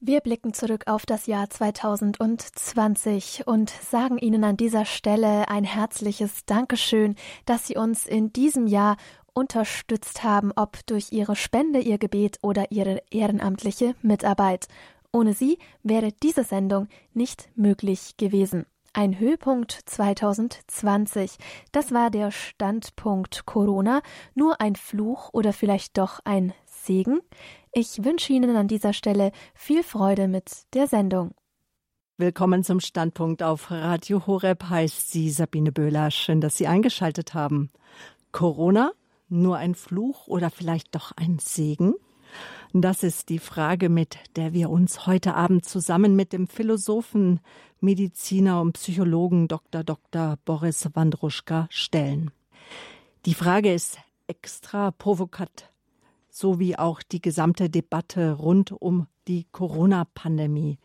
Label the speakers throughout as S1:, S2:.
S1: Wir blicken zurück auf das Jahr 2020 und sagen Ihnen an dieser Stelle ein herzliches Dankeschön, dass Sie uns in diesem Jahr unterstützt haben, ob durch Ihre Spende, Ihr Gebet oder Ihre ehrenamtliche Mitarbeit. Ohne Sie wäre diese Sendung nicht möglich gewesen. Ein Höhepunkt 2020. Das war der Standpunkt Corona. Nur ein Fluch oder vielleicht doch ein Segen? Ich wünsche Ihnen an dieser Stelle viel Freude mit der Sendung.
S2: Willkommen zum Standpunkt auf Radio Horeb heißt sie Sabine Böhler. Schön, dass Sie eingeschaltet haben. Corona? Nur ein Fluch oder vielleicht doch ein Segen? Das ist die Frage, mit der wir uns heute Abend zusammen mit dem Philosophen, Mediziner und Psychologen Dr. Dr. Boris Wandruschka stellen. Die Frage ist extra provokat sowie auch die gesamte Debatte rund um die Corona-Pandemie.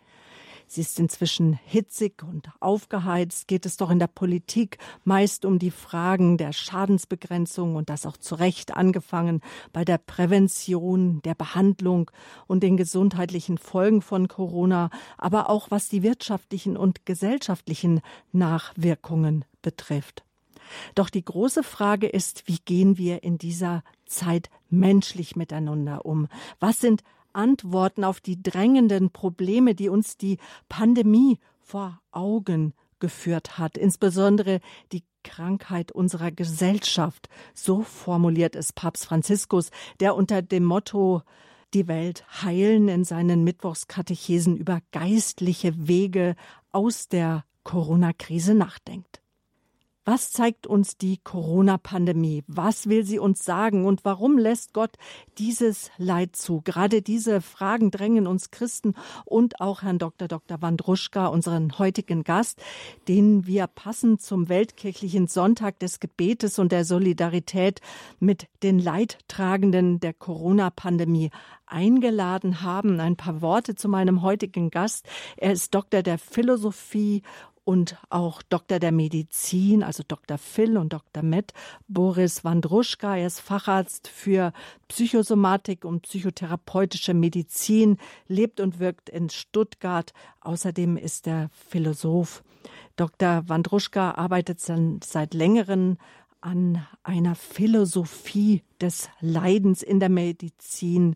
S2: Sie ist inzwischen hitzig und aufgeheizt, geht es doch in der Politik meist um die Fragen der Schadensbegrenzung und das auch zu Recht angefangen bei der Prävention, der Behandlung und den gesundheitlichen Folgen von Corona, aber auch was die wirtschaftlichen und gesellschaftlichen Nachwirkungen betrifft. Doch die große Frage ist, wie gehen wir in dieser Zeit menschlich miteinander um? Was sind Antworten auf die drängenden Probleme, die uns die Pandemie vor Augen geführt hat, insbesondere die Krankheit unserer Gesellschaft. So formuliert es Papst Franziskus, der unter dem Motto die Welt heilen in seinen Mittwochskatechesen über geistliche Wege aus der Corona-Krise nachdenkt. Was zeigt uns die Corona-Pandemie? Was will sie uns sagen? Und warum lässt Gott dieses Leid zu? Gerade diese Fragen drängen uns Christen und auch Herrn Dr. Dr. Wandruschka, unseren heutigen Gast, den wir passend zum weltkirchlichen Sonntag des Gebetes und der Solidarität mit den Leidtragenden der Corona-Pandemie eingeladen haben. Ein paar Worte zu meinem heutigen Gast. Er ist Doktor der Philosophie und auch Doktor der Medizin, also Dr. Phil und Dr. Met, Boris Wandruschka. Er ist Facharzt für Psychosomatik und psychotherapeutische Medizin, lebt und wirkt in Stuttgart. Außerdem ist er Philosoph. Dr. Wandruschka arbeitet seit längerem an einer Philosophie des Leidens in der Medizin,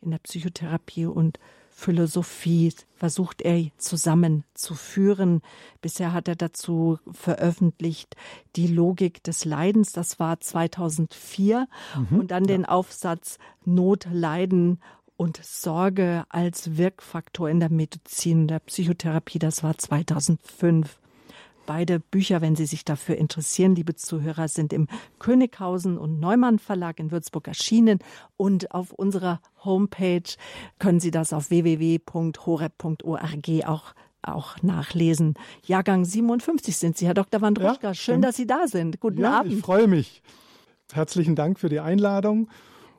S2: in der Psychotherapie und Philosophie versucht er zusammenzuführen. Bisher hat er dazu veröffentlicht die Logik des Leidens, das war 2004, mhm, und dann ja. den Aufsatz Not, Leiden und Sorge als Wirkfaktor in der Medizin, der Psychotherapie, das war 2005. Beide Bücher, wenn Sie sich dafür interessieren, liebe Zuhörer, sind im Könighausen und Neumann Verlag in Würzburg erschienen und auf unserer Homepage können Sie das auf www.horeb.org auch auch nachlesen. Jahrgang 57 sind Sie, Herr Dr. Wandruschka. Ja, Schön, dass Sie da sind. Guten ja, Abend.
S3: Ich freue mich. Herzlichen Dank für die Einladung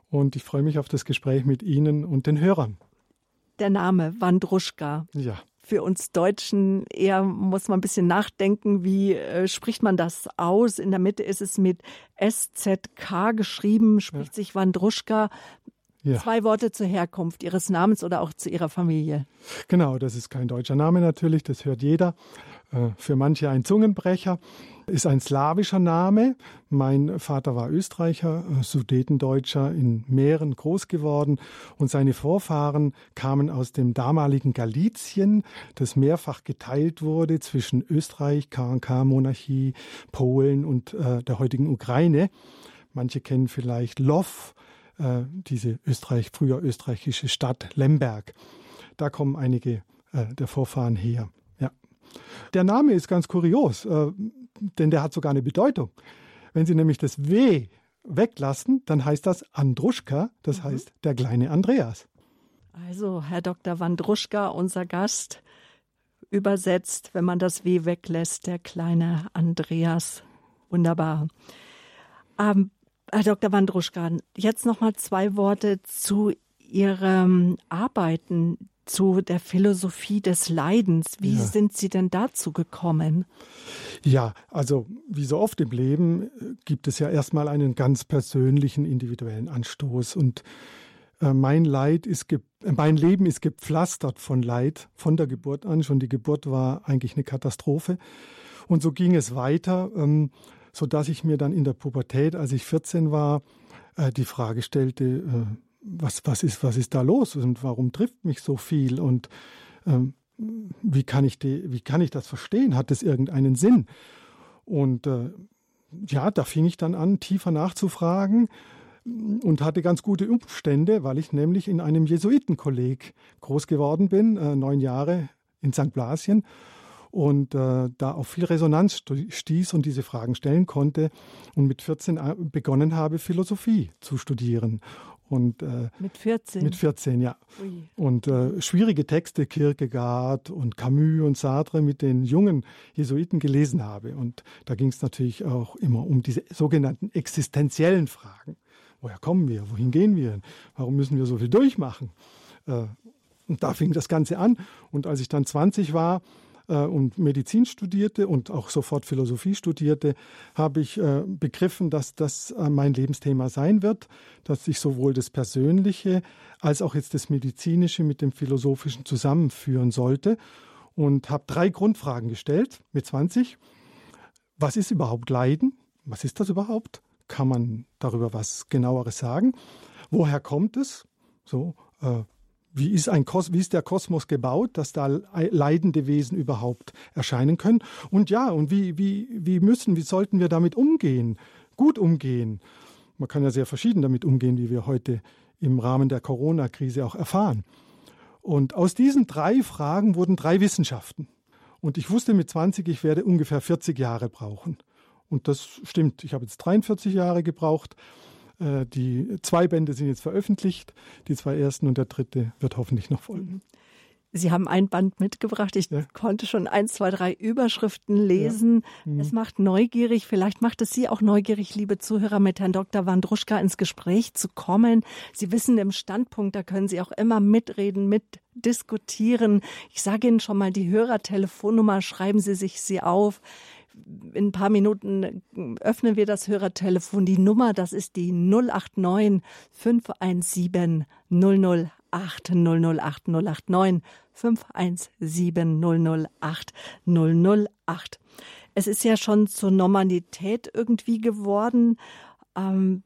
S3: und ich freue mich auf das Gespräch mit Ihnen und den Hörern.
S2: Der Name Wandruschka.
S3: Ja
S2: für uns Deutschen eher muss man ein bisschen nachdenken, wie äh, spricht man das aus? In der Mitte ist es mit SZK geschrieben, spricht ja. sich Wandruschka. Ja. Zwei Worte zur Herkunft Ihres Namens oder auch zu Ihrer Familie.
S3: Genau, das ist kein deutscher Name natürlich, das hört jeder. Äh, für manche ein Zungenbrecher. Ist ein slawischer Name. Mein Vater war Österreicher, äh, Sudetendeutscher, in Mähren groß geworden und seine Vorfahren kamen aus dem damaligen Galizien, das mehrfach geteilt wurde zwischen Österreich, KNK-Monarchie, Polen und äh, der heutigen Ukraine. Manche kennen vielleicht Lov, äh, diese Österreich, früher österreichische Stadt Lemberg. Da kommen einige äh, der Vorfahren her. Der Name ist ganz kurios. Äh, denn der hat sogar eine Bedeutung. Wenn Sie nämlich das W weglassen, dann heißt das Andruschka, das mhm. heißt der kleine Andreas.
S2: Also, Herr Dr. Wandruschka, unser Gast, übersetzt, wenn man das W weglässt, der kleine Andreas. Wunderbar. Ähm, Herr Dr. Wandruschka, jetzt noch mal zwei Worte zu Ihrem Arbeiten zu der Philosophie des Leidens. Wie ja. sind Sie denn dazu gekommen?
S3: Ja, also wie so oft im Leben äh, gibt es ja erstmal einen ganz persönlichen, individuellen Anstoß. Und äh, mein Leid ist, mein Leben ist gepflastert von Leid von der Geburt an. Schon die Geburt war eigentlich eine Katastrophe. Und so ging es weiter, ähm, so dass ich mir dann in der Pubertät, als ich 14 war, äh, die Frage stellte, äh, was, was, ist, was ist da los und warum trifft mich so viel und ähm, wie, kann ich die, wie kann ich das verstehen? Hat es irgendeinen Sinn? Und äh, ja, da fing ich dann an, tiefer nachzufragen und hatte ganz gute Umstände, weil ich nämlich in einem Jesuitenkolleg groß geworden bin, äh, neun Jahre in St. Blasien und äh, da auf viel Resonanz stieß und diese Fragen stellen konnte und mit 14 äh, begonnen habe, Philosophie zu studieren. Und,
S2: äh, mit 14?
S3: Mit 14, ja. Ui. Und äh, schwierige Texte, Kierkegaard und Camus und Sartre mit den jungen Jesuiten gelesen habe. Und da ging es natürlich auch immer um diese sogenannten existenziellen Fragen. Woher kommen wir? Wohin gehen wir? Warum müssen wir so viel durchmachen? Äh, und da fing das Ganze an. Und als ich dann 20 war, und Medizin studierte und auch sofort Philosophie studierte, habe ich äh, begriffen, dass das äh, mein Lebensthema sein wird, dass ich sowohl das Persönliche als auch jetzt das Medizinische mit dem Philosophischen zusammenführen sollte und habe drei Grundfragen gestellt mit 20. Was ist überhaupt Leiden? Was ist das überhaupt? Kann man darüber was genaueres sagen? Woher kommt es? So, äh, wie ist, ein Kos wie ist der Kosmos gebaut, dass da leidende Wesen überhaupt erscheinen können? Und ja, und wie, wie, wie müssen, wie sollten wir damit umgehen? Gut umgehen. Man kann ja sehr verschieden damit umgehen, wie wir heute im Rahmen der Corona-Krise auch erfahren. Und aus diesen drei Fragen wurden drei Wissenschaften. Und ich wusste mit 20, ich werde ungefähr 40 Jahre brauchen. Und das stimmt. Ich habe jetzt 43 Jahre gebraucht. Äh, die zwei Bände sind jetzt veröffentlicht, die zwei ersten und der dritte wird hoffentlich noch folgen. Mhm.
S2: Sie haben ein Band mitgebracht. Ich ja. konnte schon eins, zwei, drei Überschriften lesen. Ja. Mhm. Es macht neugierig. Vielleicht macht es Sie auch neugierig, liebe Zuhörer, mit Herrn Dr. Wandruschka ins Gespräch zu kommen. Sie wissen im Standpunkt, da können Sie auch immer mitreden, mitdiskutieren. Ich sage Ihnen schon mal die Hörertelefonnummer. Schreiben Sie sich sie auf in ein paar Minuten öffnen wir das Hörertelefon. Die Nummer, das ist die 089 517 008 008 089 517 008 008. Es ist ja schon zur Normalität irgendwie geworden, ähm,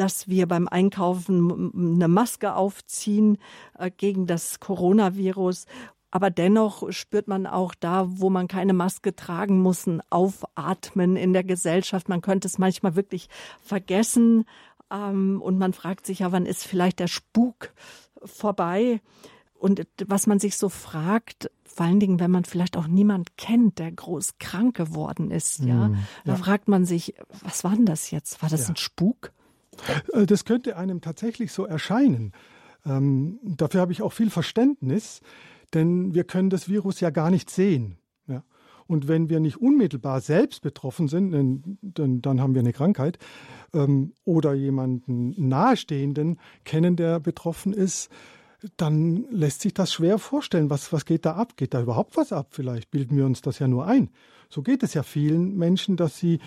S2: dass wir beim Einkaufen eine Maske aufziehen äh, gegen das Coronavirus aber dennoch spürt man auch da, wo man keine Maske tragen muss, ein Aufatmen in der Gesellschaft. Man könnte es manchmal wirklich vergessen. Ähm, und man fragt sich ja, wann ist vielleicht der Spuk vorbei? Und was man sich so fragt, vor allen Dingen, wenn man vielleicht auch niemand kennt, der groß krank geworden ist, ja, mm, ja. da fragt man sich, was war denn das jetzt? War das ja. ein Spuk?
S3: Äh, das könnte einem tatsächlich so erscheinen. Ähm, dafür habe ich auch viel Verständnis. Denn wir können das Virus ja gar nicht sehen. Ja. Und wenn wir nicht unmittelbar selbst betroffen sind, dann, dann, dann haben wir eine Krankheit ähm, oder jemanden Nahestehenden kennen, der betroffen ist, dann lässt sich das schwer vorstellen. Was, was geht da ab? Geht da überhaupt was ab? Vielleicht bilden wir uns das ja nur ein. So geht es ja vielen Menschen, dass sie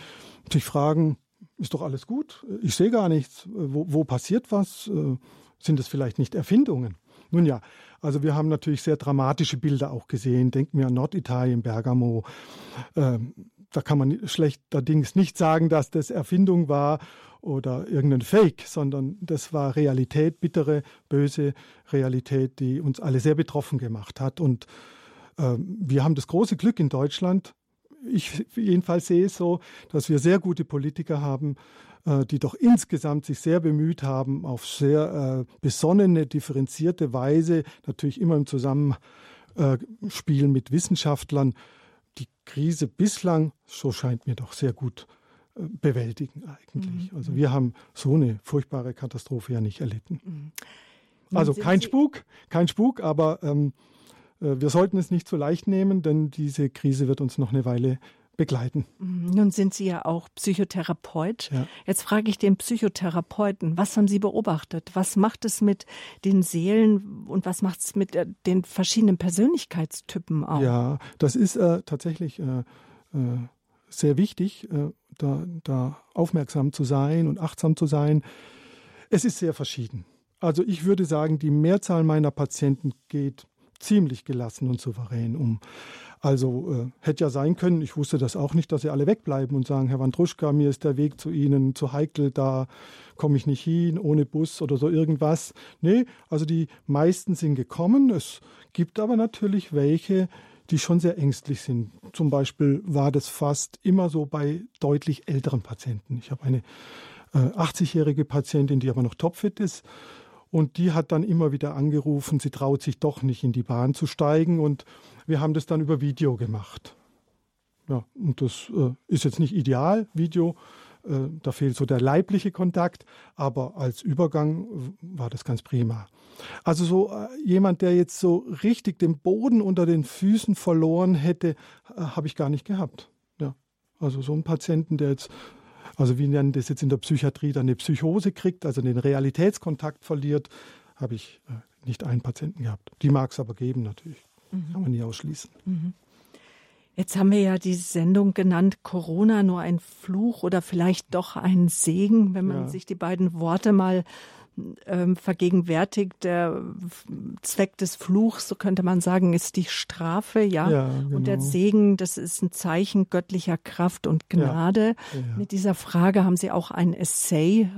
S3: sich fragen, ist doch alles gut? Ich sehe gar nichts. Wo, wo passiert was? Äh, sind es vielleicht nicht Erfindungen? Nun ja, also wir haben natürlich sehr dramatische Bilder auch gesehen. Denken wir an Norditalien, Bergamo. Ähm, da kann man schlechterdings nicht sagen, dass das Erfindung war oder irgendein Fake, sondern das war Realität, bittere, böse Realität, die uns alle sehr betroffen gemacht hat. Und äh, wir haben das große Glück in Deutschland, ich jedenfalls sehe es so, dass wir sehr gute Politiker haben, äh, die doch insgesamt sich sehr bemüht haben, auf sehr äh, besonnene, differenzierte Weise, natürlich immer im Zusammenspiel mit Wissenschaftlern, die Krise bislang, so scheint mir doch sehr gut äh, bewältigen eigentlich. Mhm. Also wir haben so eine furchtbare Katastrophe ja nicht erlitten. Mhm. Also kein Spuk, kein Spuk, aber ähm, wir sollten es nicht so leicht nehmen, denn diese Krise wird uns noch eine Weile begleiten.
S2: Mhm. Nun sind Sie ja auch Psychotherapeut. Ja. Jetzt frage ich den Psychotherapeuten, was haben Sie beobachtet? Was macht es mit den Seelen und was macht es mit äh, den verschiedenen Persönlichkeitstypen auch?
S3: Ja, das ist äh, tatsächlich äh, äh, sehr wichtig, äh, da, da aufmerksam zu sein und achtsam zu sein. Es ist sehr verschieden. Also ich würde sagen, die Mehrzahl meiner Patienten geht ziemlich gelassen und souverän um. Also äh, hätte ja sein können, ich wusste das auch nicht, dass sie alle wegbleiben und sagen, Herr Wandruschka, mir ist der Weg zu Ihnen zu heikel, da komme ich nicht hin, ohne Bus oder so irgendwas. Nee, also die meisten sind gekommen. Es gibt aber natürlich welche, die schon sehr ängstlich sind. Zum Beispiel war das fast immer so bei deutlich älteren Patienten. Ich habe eine äh, 80-jährige Patientin, die aber noch topfit ist. Und die hat dann immer wieder angerufen, sie traut sich doch nicht in die Bahn zu steigen. Und wir haben das dann über Video gemacht. Ja, und das äh, ist jetzt nicht ideal, Video. Äh, da fehlt so der leibliche Kontakt, aber als Übergang war das ganz prima. Also so äh, jemand, der jetzt so richtig den Boden unter den Füßen verloren hätte, äh, habe ich gar nicht gehabt. Ja, also so einen Patienten, der jetzt also wie nennen das jetzt in der Psychiatrie dann eine Psychose kriegt, also den Realitätskontakt verliert, habe ich äh, nicht einen Patienten gehabt. Die mag es aber geben natürlich. Mhm. Kann man nie ausschließen. Mhm.
S2: Jetzt haben wir ja die Sendung genannt, Corona nur ein Fluch oder vielleicht doch ein Segen, wenn man ja. sich die beiden Worte mal ähm, vergegenwärtigt. Der Zweck des Fluchs, so könnte man sagen, ist die Strafe, ja. ja genau. Und der Segen, das ist ein Zeichen göttlicher Kraft und Gnade. Ja. Mit dieser Frage haben Sie auch ein Essay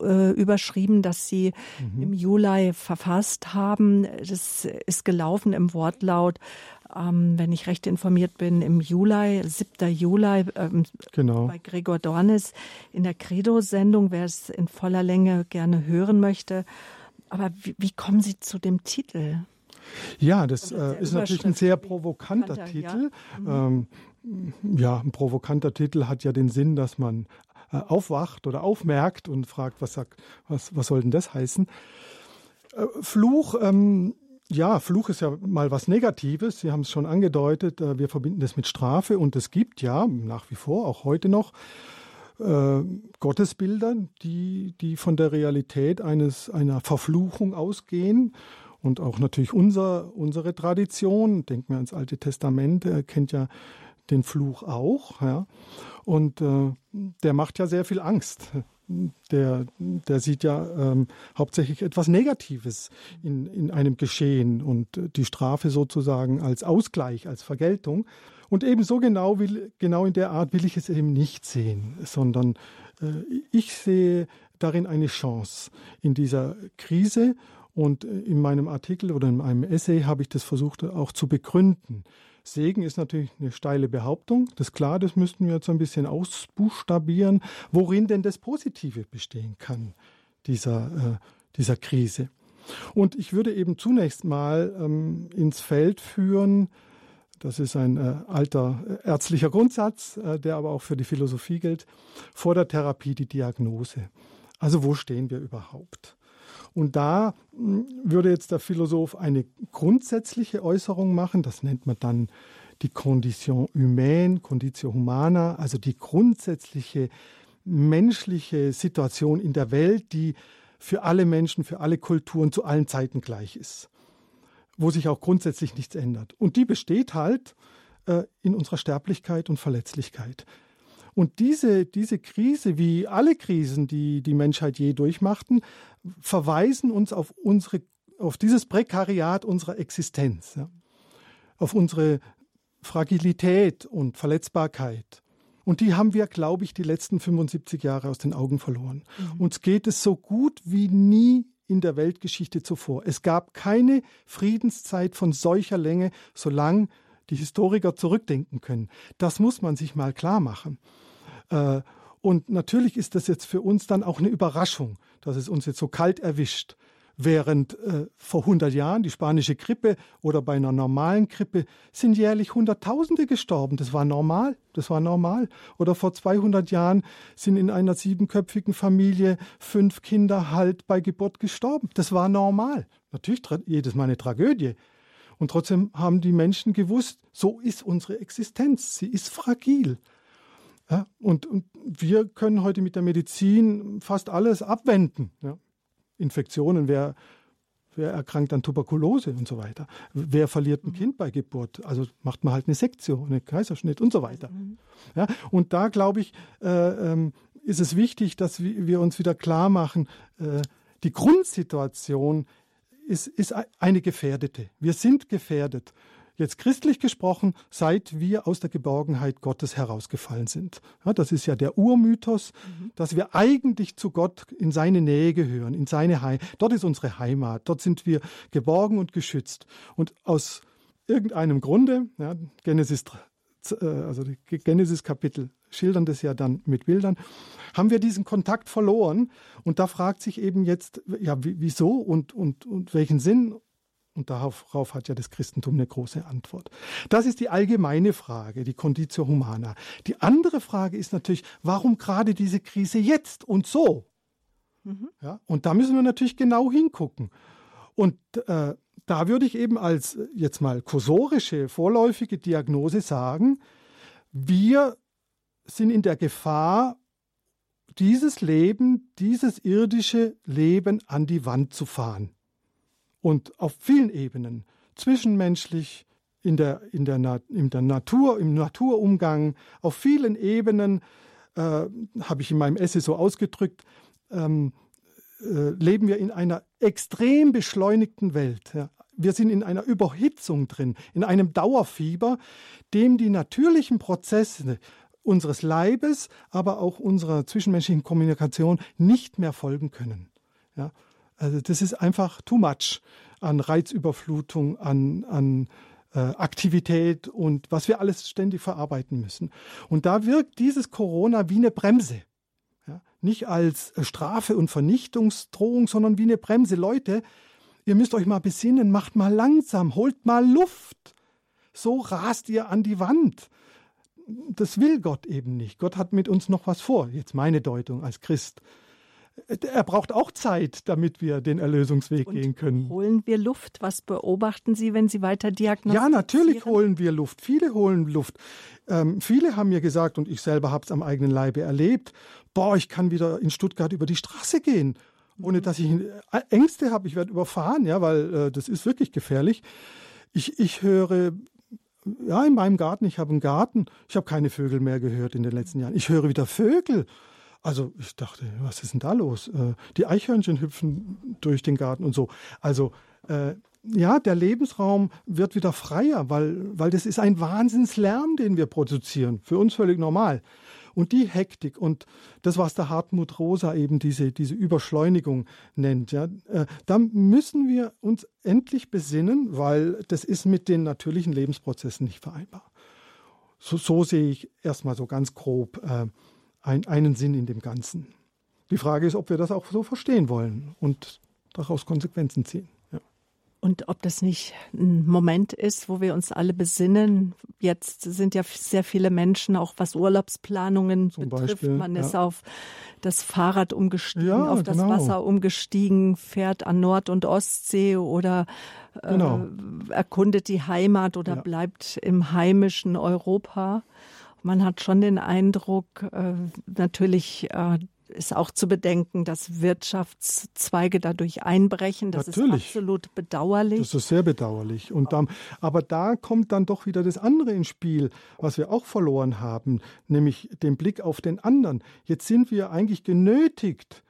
S2: äh, überschrieben, das Sie mhm. im Juli verfasst haben. Das ist gelaufen im Wortlaut ähm, wenn ich recht informiert bin, im Juli, 7. Juli, ähm, genau. bei Gregor Dornis in der Credo-Sendung, wer es in voller Länge gerne hören möchte. Aber wie, wie kommen Sie zu dem Titel?
S3: Ja, das äh, ist natürlich ein sehr provokanter Titel. Ja. Mhm. Ähm, ja, ein provokanter Titel hat ja den Sinn, dass man äh, aufwacht oder aufmerkt und fragt, was, sagt, was, was soll denn das heißen? Äh, Fluch ähm, ja, Fluch ist ja mal was Negatives. Sie haben es schon angedeutet. Äh, wir verbinden das mit Strafe und es gibt ja nach wie vor, auch heute noch, äh, Gottesbilder, die, die von der Realität eines, einer Verfluchung ausgehen. Und auch natürlich unser, unsere Tradition, denken wir ans Alte Testament, er kennt ja den Fluch auch. Ja. Und äh, der macht ja sehr viel Angst der, der sieht ja ähm, hauptsächlich etwas Negatives in, in einem Geschehen und die Strafe sozusagen als Ausgleich, als Vergeltung. Und ebenso genau, will, genau in der Art will ich es eben nicht sehen, sondern äh, ich sehe darin eine Chance in dieser Krise. Und in meinem Artikel oder in meinem Essay habe ich das versucht auch zu begründen. Segen ist natürlich eine steile Behauptung. Das ist klar, das müssten wir jetzt ein bisschen ausbuchstabieren, worin denn das Positive bestehen kann, dieser, äh, dieser Krise. Und ich würde eben zunächst mal ähm, ins Feld führen, das ist ein äh, alter äh, ärztlicher Grundsatz, äh, der aber auch für die Philosophie gilt, vor der Therapie die Diagnose. Also wo stehen wir überhaupt? Und da hm, würde jetzt der Philosoph eine grundsätzliche Äußerung machen, das nennt man dann die Condition humaine, Conditio humana, also die grundsätzliche menschliche Situation in der Welt, die für alle Menschen, für alle Kulturen zu allen Zeiten gleich ist, wo sich auch grundsätzlich nichts ändert. Und die besteht halt äh, in unserer Sterblichkeit und Verletzlichkeit. Und diese, diese Krise, wie alle Krisen, die die Menschheit je durchmachten, verweisen uns auf unsere, auf dieses Prekariat unserer Existenz, ja? auf unsere Fragilität und Verletzbarkeit. Und die haben wir, glaube ich, die letzten 75 Jahre aus den Augen verloren. Mhm. Uns geht es so gut wie nie in der Weltgeschichte zuvor. Es gab keine Friedenszeit von solcher Länge, solange die Historiker zurückdenken können. Das muss man sich mal klar machen. Äh, und natürlich ist das jetzt für uns dann auch eine Überraschung, dass es uns jetzt so kalt erwischt. Während äh, vor 100 Jahren die spanische Grippe oder bei einer normalen Grippe sind jährlich Hunderttausende gestorben. Das war normal. Das war normal. Oder vor 200 Jahren sind in einer siebenköpfigen Familie fünf Kinder halt bei Geburt gestorben. Das war normal. Natürlich jedes Mal eine Tragödie. Und trotzdem haben die Menschen gewusst, so ist unsere Existenz. Sie ist fragil. Ja, und, und, wir können heute mit der Medizin fast alles abwenden. Ja. Infektionen, wer, wer erkrankt an Tuberkulose und so weiter. Wer verliert ein mhm. Kind bei Geburt? Also macht man halt eine Sektion, einen Kaiserschnitt und so weiter. Mhm. Ja, und da glaube ich, äh, ähm, ist es wichtig, dass wir uns wieder klar machen, äh, die Grundsituation ist, ist eine gefährdete. Wir sind gefährdet. Jetzt christlich gesprochen, seit wir aus der Geborgenheit Gottes herausgefallen sind. Ja, das ist ja der Urmythos, mhm. dass wir eigentlich zu Gott in seine Nähe gehören, in seine Heimat. Dort ist unsere Heimat. Dort sind wir geborgen und geschützt. Und aus irgendeinem Grunde, ja, Genesis, äh, also Genesis Kapitel schildern das ja dann mit Bildern, haben wir diesen Kontakt verloren. Und da fragt sich eben jetzt, ja, wieso und, und, und welchen Sinn und darauf hat ja das Christentum eine große Antwort. Das ist die allgemeine Frage, die Conditio Humana. Die andere Frage ist natürlich, warum gerade diese Krise jetzt und so? Mhm. Ja, und da müssen wir natürlich genau hingucken. Und äh, da würde ich eben als jetzt mal kursorische, vorläufige Diagnose sagen, wir sind in der Gefahr, dieses Leben, dieses irdische Leben an die Wand zu fahren und auf vielen Ebenen, zwischenmenschlich, in der, in der, in der Natur, im Naturumgang, auf vielen Ebenen, äh, habe ich in meinem Essay so ausgedrückt, ähm, äh, leben wir in einer extrem beschleunigten Welt. Ja. Wir sind in einer Überhitzung drin, in einem Dauerfieber, dem die natürlichen Prozesse unseres Leibes, aber auch unserer zwischenmenschlichen Kommunikation nicht mehr folgen können. Ja. Also das ist einfach too much an Reizüberflutung, an, an äh, Aktivität und was wir alles ständig verarbeiten müssen. Und da wirkt dieses Corona wie eine Bremse. Ja? Nicht als Strafe und Vernichtungsdrohung, sondern wie eine Bremse. Leute, ihr müsst euch mal besinnen, macht mal langsam, holt mal Luft. So rast ihr an die Wand. Das will Gott eben nicht. Gott hat mit uns noch was vor. Jetzt meine Deutung als Christ er braucht auch Zeit, damit wir den Erlösungsweg Und gehen können.
S2: Holen wir Luft? Was beobachten Sie, wenn Sie weiter diagnostizieren?
S3: Ja, natürlich holen wir Luft. Viele holen Luft. Ähm, viele haben mir gesagt, und ich selber habe es am eigenen Leibe erlebt, boah, ich kann wieder in Stuttgart über die Straße gehen, ohne dass ich äh, Ängste habe, ich werde überfahren, ja, weil äh, das ist wirklich gefährlich. Ich, ich höre ja, in meinem Garten, ich habe einen Garten, ich habe keine Vögel mehr gehört in den letzten Jahren. Ich höre wieder Vögel. Also ich dachte, was ist denn da los? Äh, die Eichhörnchen hüpfen durch den Garten und so. Also äh, ja, der Lebensraum wird wieder freier, weil, weil das ist ein Wahnsinnslärm, den wir produzieren. Für uns völlig normal. Und die Hektik und das, was der Hartmut Rosa eben diese, diese Überschleunigung nennt, ja, äh, da müssen wir uns endlich besinnen, weil das ist mit den natürlichen Lebensprozessen nicht vereinbar. So, so sehe ich erstmal so ganz grob äh, ein, einen Sinn in dem Ganzen. Die Frage ist, ob wir das auch so verstehen wollen und daraus Konsequenzen ziehen. Ja.
S2: Und ob das nicht ein Moment ist, wo wir uns alle besinnen. Jetzt sind ja sehr viele Menschen, auch was Urlaubsplanungen Zum betrifft. Beispiel, Man ja. ist auf das Fahrrad umgestiegen, ja, auf das genau. Wasser umgestiegen, fährt an Nord- und Ostsee oder äh, genau. erkundet die Heimat oder bleibt im heimischen Europa. Man hat schon den Eindruck, äh, natürlich äh, ist auch zu bedenken, dass Wirtschaftszweige dadurch einbrechen. Das Natürlich. ist absolut bedauerlich.
S3: Das ist sehr bedauerlich. Und dann, aber da kommt dann doch wieder das andere ins Spiel, was wir auch verloren haben, nämlich den Blick auf den anderen. Jetzt sind wir eigentlich genötigt,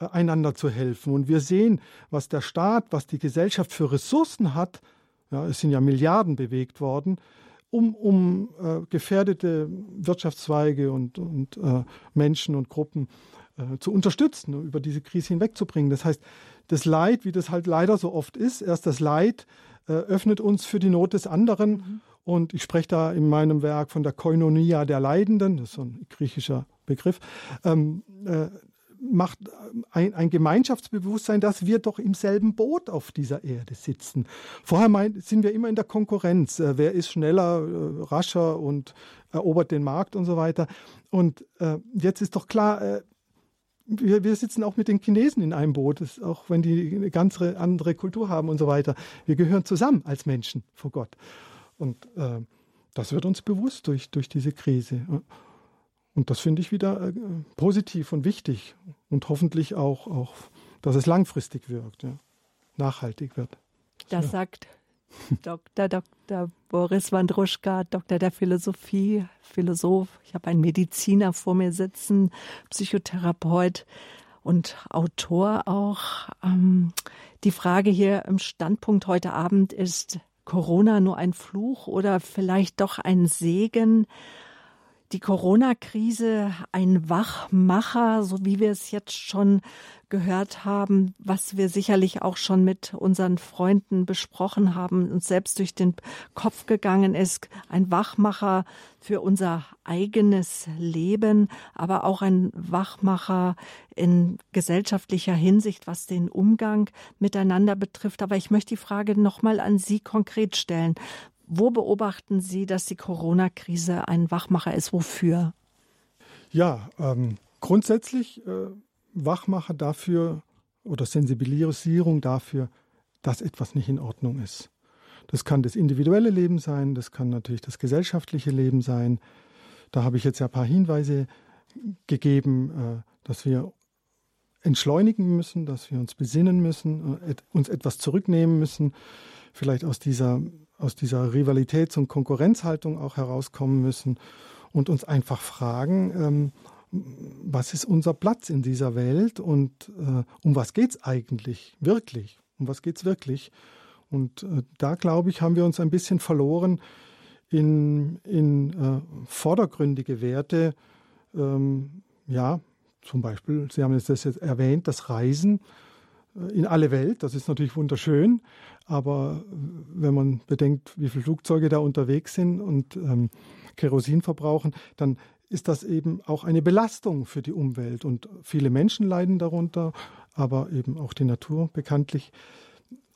S3: äh, einander zu helfen. Und wir sehen, was der Staat, was die Gesellschaft für Ressourcen hat. Ja, es sind ja Milliarden bewegt worden um, um äh, gefährdete Wirtschaftszweige und, und äh, Menschen und Gruppen äh, zu unterstützen, um über diese Krise hinwegzubringen. Das heißt, das Leid, wie das halt leider so oft ist, erst das Leid äh, öffnet uns für die Not des anderen. Mhm. Und ich spreche da in meinem Werk von der Koinonia der Leidenden, das ist so ein griechischer Begriff. Ähm, äh, macht ein, ein, Gemeinschaftsbewusstsein, dass wir doch im selben Boot auf dieser Erde sitzen. Vorher mein, sind wir immer in der Konkurrenz. Äh, wer ist schneller, äh, rascher und erobert den Markt und so weiter. Und äh, jetzt ist doch klar, äh, wir, wir, sitzen auch mit den Chinesen in einem Boot, das, auch wenn die eine ganz andere Kultur haben und so weiter. Wir gehören zusammen als Menschen vor Gott. Und äh, das wird uns bewusst durch, durch diese Krise. Und das finde ich wieder äh, positiv und wichtig und hoffentlich auch, auch dass es langfristig wirkt, ja, nachhaltig wird.
S2: Das ja. sagt Dr. Dr. Boris Wandruschka, Doktor der Philosophie, Philosoph. Ich habe einen Mediziner vor mir sitzen, Psychotherapeut. und Autor auch. Ähm, die Frage hier im Standpunkt heute Abend ist Corona nur ein Fluch oder vielleicht doch ein Segen? Die Corona-Krise ein Wachmacher, so wie wir es jetzt schon gehört haben, was wir sicherlich auch schon mit unseren Freunden besprochen haben, uns selbst durch den Kopf gegangen ist, ein Wachmacher für unser eigenes Leben, aber auch ein Wachmacher in gesellschaftlicher Hinsicht, was den Umgang miteinander betrifft. Aber ich möchte die Frage nochmal an Sie konkret stellen. Wo beobachten Sie, dass die Corona-Krise ein Wachmacher ist? Wofür?
S3: Ja, ähm, grundsätzlich äh, Wachmacher dafür oder Sensibilisierung dafür, dass etwas nicht in Ordnung ist. Das kann das individuelle Leben sein, das kann natürlich das gesellschaftliche Leben sein. Da habe ich jetzt ja ein paar Hinweise gegeben, äh, dass wir entschleunigen müssen, dass wir uns besinnen müssen, äh, uns etwas zurücknehmen müssen, vielleicht aus dieser aus dieser Rivalitäts- und Konkurrenzhaltung auch herauskommen müssen und uns einfach fragen, ähm, was ist unser Platz in dieser Welt und äh, um was geht es eigentlich wirklich? Um was geht es wirklich? Und äh, da, glaube ich, haben wir uns ein bisschen verloren in, in äh, vordergründige Werte. Ähm, ja, zum Beispiel, Sie haben das jetzt erwähnt, das Reisen in alle Welt. Das ist natürlich wunderschön, aber wenn man bedenkt, wie viele Flugzeuge da unterwegs sind und ähm, Kerosin verbrauchen, dann ist das eben auch eine Belastung für die Umwelt. Und viele Menschen leiden darunter, aber eben auch die Natur bekanntlich.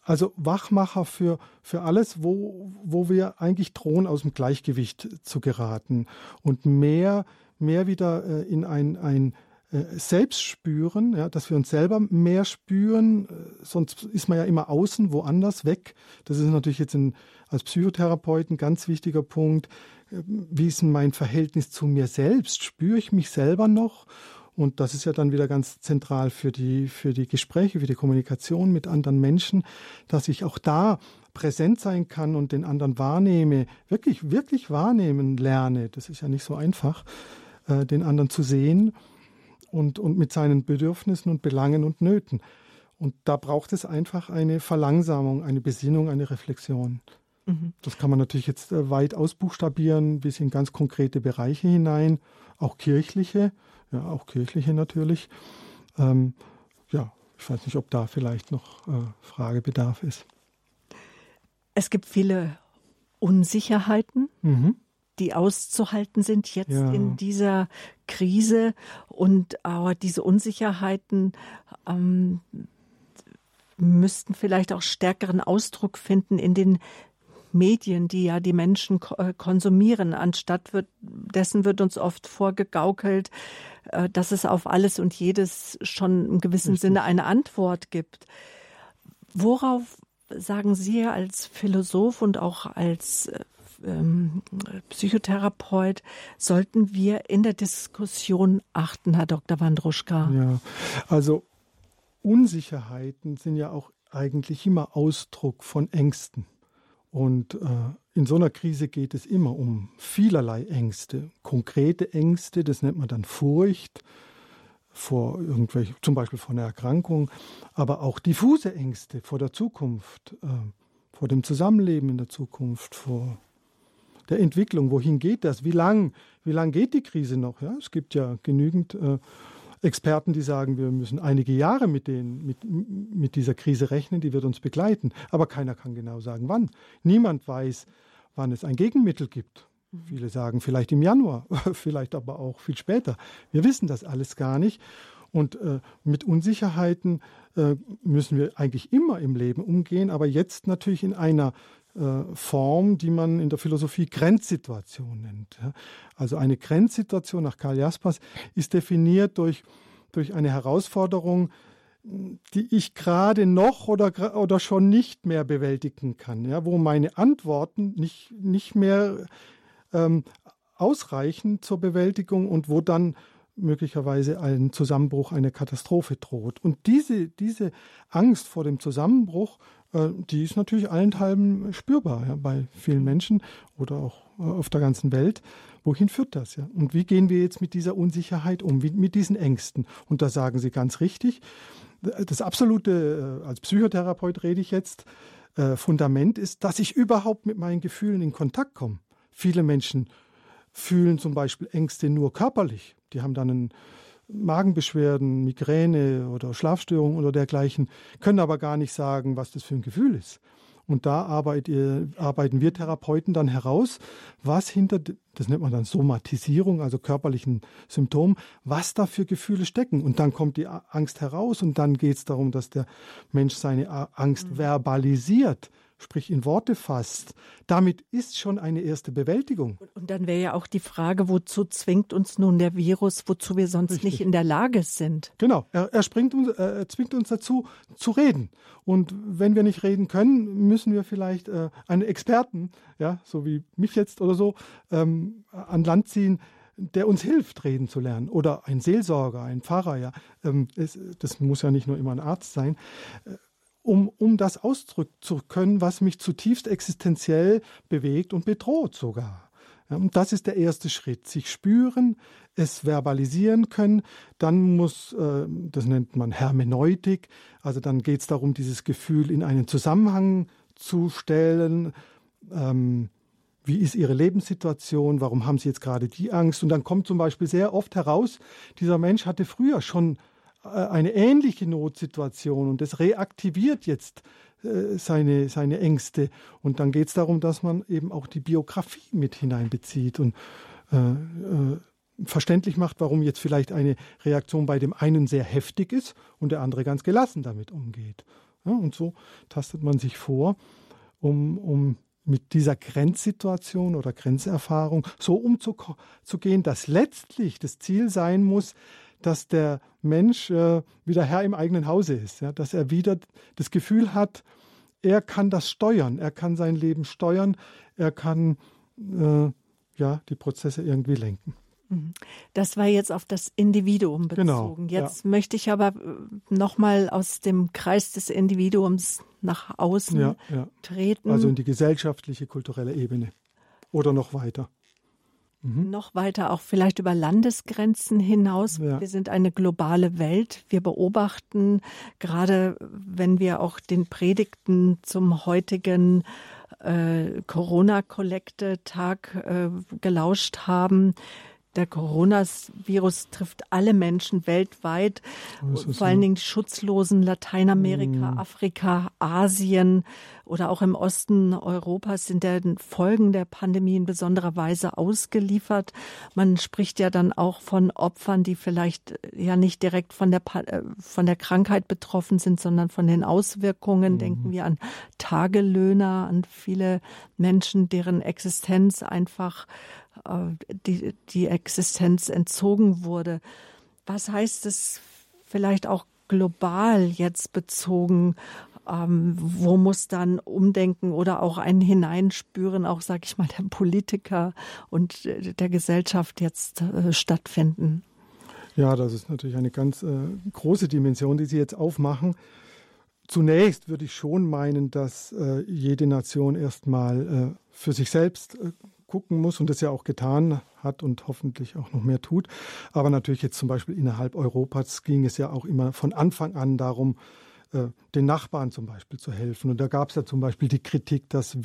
S3: Also Wachmacher für, für alles, wo, wo wir eigentlich drohen, aus dem Gleichgewicht zu geraten und mehr, mehr wieder äh, in ein, ein selbst spüren, ja, dass wir uns selber mehr spüren, äh, sonst ist man ja immer außen, woanders weg. Das ist natürlich jetzt ein, als Psychotherapeut ein ganz wichtiger Punkt. Äh, wie ist denn mein Verhältnis zu mir selbst? Spüre ich mich selber noch? Und das ist ja dann wieder ganz zentral für die, für die Gespräche, für die Kommunikation mit anderen Menschen, dass ich auch da präsent sein kann und den anderen wahrnehme, wirklich, wirklich wahrnehmen lerne. Das ist ja nicht so einfach, äh, den anderen zu sehen und, und mit seinen Bedürfnissen und Belangen und Nöten. Und da braucht es einfach eine Verlangsamung, eine Besinnung, eine Reflexion. Mhm. Das kann man natürlich jetzt äh, weit ausbuchstabieren, bis in ganz konkrete Bereiche hinein, auch kirchliche, ja, auch kirchliche natürlich. Ähm, ja, ich weiß nicht, ob da vielleicht noch äh, Fragebedarf ist.
S2: Es gibt viele Unsicherheiten. Mhm die auszuhalten sind jetzt ja. in dieser Krise und aber diese Unsicherheiten ähm, müssten vielleicht auch stärkeren Ausdruck finden in den Medien, die ja die Menschen äh, konsumieren. Anstatt wird, dessen wird uns oft vorgegaukelt, äh, dass es auf alles und jedes schon im gewissen. Sinne eine Antwort gibt. Worauf sagen Sie als Philosoph und auch als äh, ähm, Psychotherapeut, sollten wir in der Diskussion achten, Herr Dr. Wandruschka?
S3: Ja, also Unsicherheiten sind ja auch eigentlich immer Ausdruck von Ängsten. Und äh, in so einer Krise geht es immer um vielerlei Ängste. Konkrete Ängste, das nennt man dann Furcht vor irgendwelchen, zum Beispiel vor einer Erkrankung, aber auch diffuse Ängste vor der Zukunft, äh, vor dem Zusammenleben in der Zukunft, vor der Entwicklung. Wohin geht das? Wie lang, wie lang geht die Krise noch? Ja, es gibt ja genügend äh, Experten, die sagen, wir müssen einige Jahre mit, den, mit, mit dieser Krise rechnen, die wird uns begleiten. Aber keiner kann genau sagen, wann. Niemand weiß, wann es ein Gegenmittel gibt. Viele sagen vielleicht im Januar, vielleicht aber auch viel später. Wir wissen das alles gar nicht. Und äh, mit Unsicherheiten äh, müssen wir eigentlich immer im Leben umgehen, aber jetzt natürlich in einer Form, die man in der Philosophie Grenzsituation nennt. Also eine Grenzsituation nach Karl Jaspers ist definiert durch, durch eine Herausforderung, die ich gerade noch oder, oder schon nicht mehr bewältigen kann, ja, wo meine Antworten nicht, nicht mehr ähm, ausreichen zur Bewältigung und wo dann möglicherweise ein Zusammenbruch, eine Katastrophe droht. Und diese, diese Angst vor dem Zusammenbruch, äh, die ist natürlich allenthalben spürbar ja, bei vielen Menschen oder auch äh, auf der ganzen Welt. Wohin führt das? Ja? Und wie gehen wir jetzt mit dieser Unsicherheit um, mit diesen Ängsten? Und da sagen Sie ganz richtig, das absolute, äh, als Psychotherapeut rede ich jetzt, Fundament ist, dass ich überhaupt mit meinen Gefühlen in Kontakt komme. Viele Menschen fühlen zum Beispiel Ängste nur körperlich. Die haben dann einen Magenbeschwerden, Migräne oder Schlafstörungen oder dergleichen, können aber gar nicht sagen, was das für ein Gefühl ist. Und da arbeiten wir Therapeuten dann heraus, was hinter, das nennt man dann Somatisierung, also körperlichen Symptomen, was da für Gefühle stecken. Und dann kommt die Angst heraus und dann geht es darum, dass der Mensch seine Angst mhm. verbalisiert sprich in Worte fasst, damit ist schon eine erste Bewältigung.
S2: Und dann wäre ja auch die Frage, wozu zwingt uns nun der Virus, wozu wir sonst Richtig. nicht in der Lage sind?
S3: Genau, er, er, springt uns, äh, er zwingt uns dazu, zu reden. Und wenn wir nicht reden können, müssen wir vielleicht äh, einen Experten, ja, so wie mich jetzt oder so, ähm, an Land ziehen, der uns hilft, reden zu lernen. Oder ein Seelsorger, ein Pfarrer, ja. Ähm, es, das muss ja nicht nur immer ein Arzt sein. Äh, um, um das ausdrücken zu können, was mich zutiefst existenziell bewegt und bedroht sogar. Und das ist der erste Schritt. Sich spüren, es verbalisieren können. Dann muss, äh, das nennt man Hermeneutik, also dann geht es darum, dieses Gefühl in einen Zusammenhang zu stellen. Ähm, wie ist Ihre Lebenssituation? Warum haben Sie jetzt gerade die Angst? Und dann kommt zum Beispiel sehr oft heraus, dieser Mensch hatte früher schon eine ähnliche Notsituation und das reaktiviert jetzt äh, seine, seine Ängste. Und dann geht es darum, dass man eben auch die Biografie mit hineinbezieht und äh, äh, verständlich macht, warum jetzt vielleicht eine Reaktion bei dem einen sehr heftig ist und der andere ganz gelassen damit umgeht. Ja, und so tastet man sich vor, um, um mit dieser Grenzsituation oder Grenzerfahrung so umzugehen, dass letztlich das Ziel sein muss, dass der Mensch äh, wieder Herr im eigenen Hause ist, ja, dass er wieder das Gefühl hat, er kann das steuern, er kann sein Leben steuern, er kann äh, ja die Prozesse irgendwie lenken.
S2: Mhm. Das war jetzt auf das Individuum genau, bezogen. Genau, jetzt ja. möchte ich aber äh, nochmal aus dem Kreis des Individuums nach außen ja, ja. treten.
S3: Also in die gesellschaftliche, kulturelle Ebene oder noch weiter
S2: mhm. noch weiter auch vielleicht über Landesgrenzen hinaus. Ja. Wir sind eine globale Welt. Wir beobachten, gerade wenn wir auch den Predigten zum heutigen äh, Corona-Kollekte-Tag äh, gelauscht haben, der Coronavirus trifft alle Menschen weltweit, vor allen Dingen Schutzlosen Lateinamerika, mm. Afrika, Asien oder auch im Osten Europas sind den Folgen der Pandemie in besonderer Weise ausgeliefert. Man spricht ja dann auch von Opfern, die vielleicht ja nicht direkt von der, äh, von der Krankheit betroffen sind, sondern von den Auswirkungen. Mm. Denken wir an Tagelöhner, an viele Menschen, deren Existenz einfach äh, die, die Existenz entzogen wurde. Was heißt es vielleicht auch global jetzt bezogen? Ähm, wo muss dann Umdenken oder auch ein Hineinspüren, auch sage ich mal, der Politiker und der Gesellschaft jetzt äh, stattfinden?
S3: Ja, das ist natürlich eine ganz äh, große Dimension, die Sie jetzt aufmachen. Zunächst würde ich schon meinen, dass äh, jede Nation erstmal äh, für sich selbst äh, gucken muss und das ja auch getan hat und hoffentlich auch noch mehr tut. Aber natürlich jetzt zum Beispiel innerhalb Europas ging es ja auch immer von Anfang an darum, äh, den Nachbarn zum Beispiel zu helfen. Und da gab es ja zum Beispiel die Kritik, dass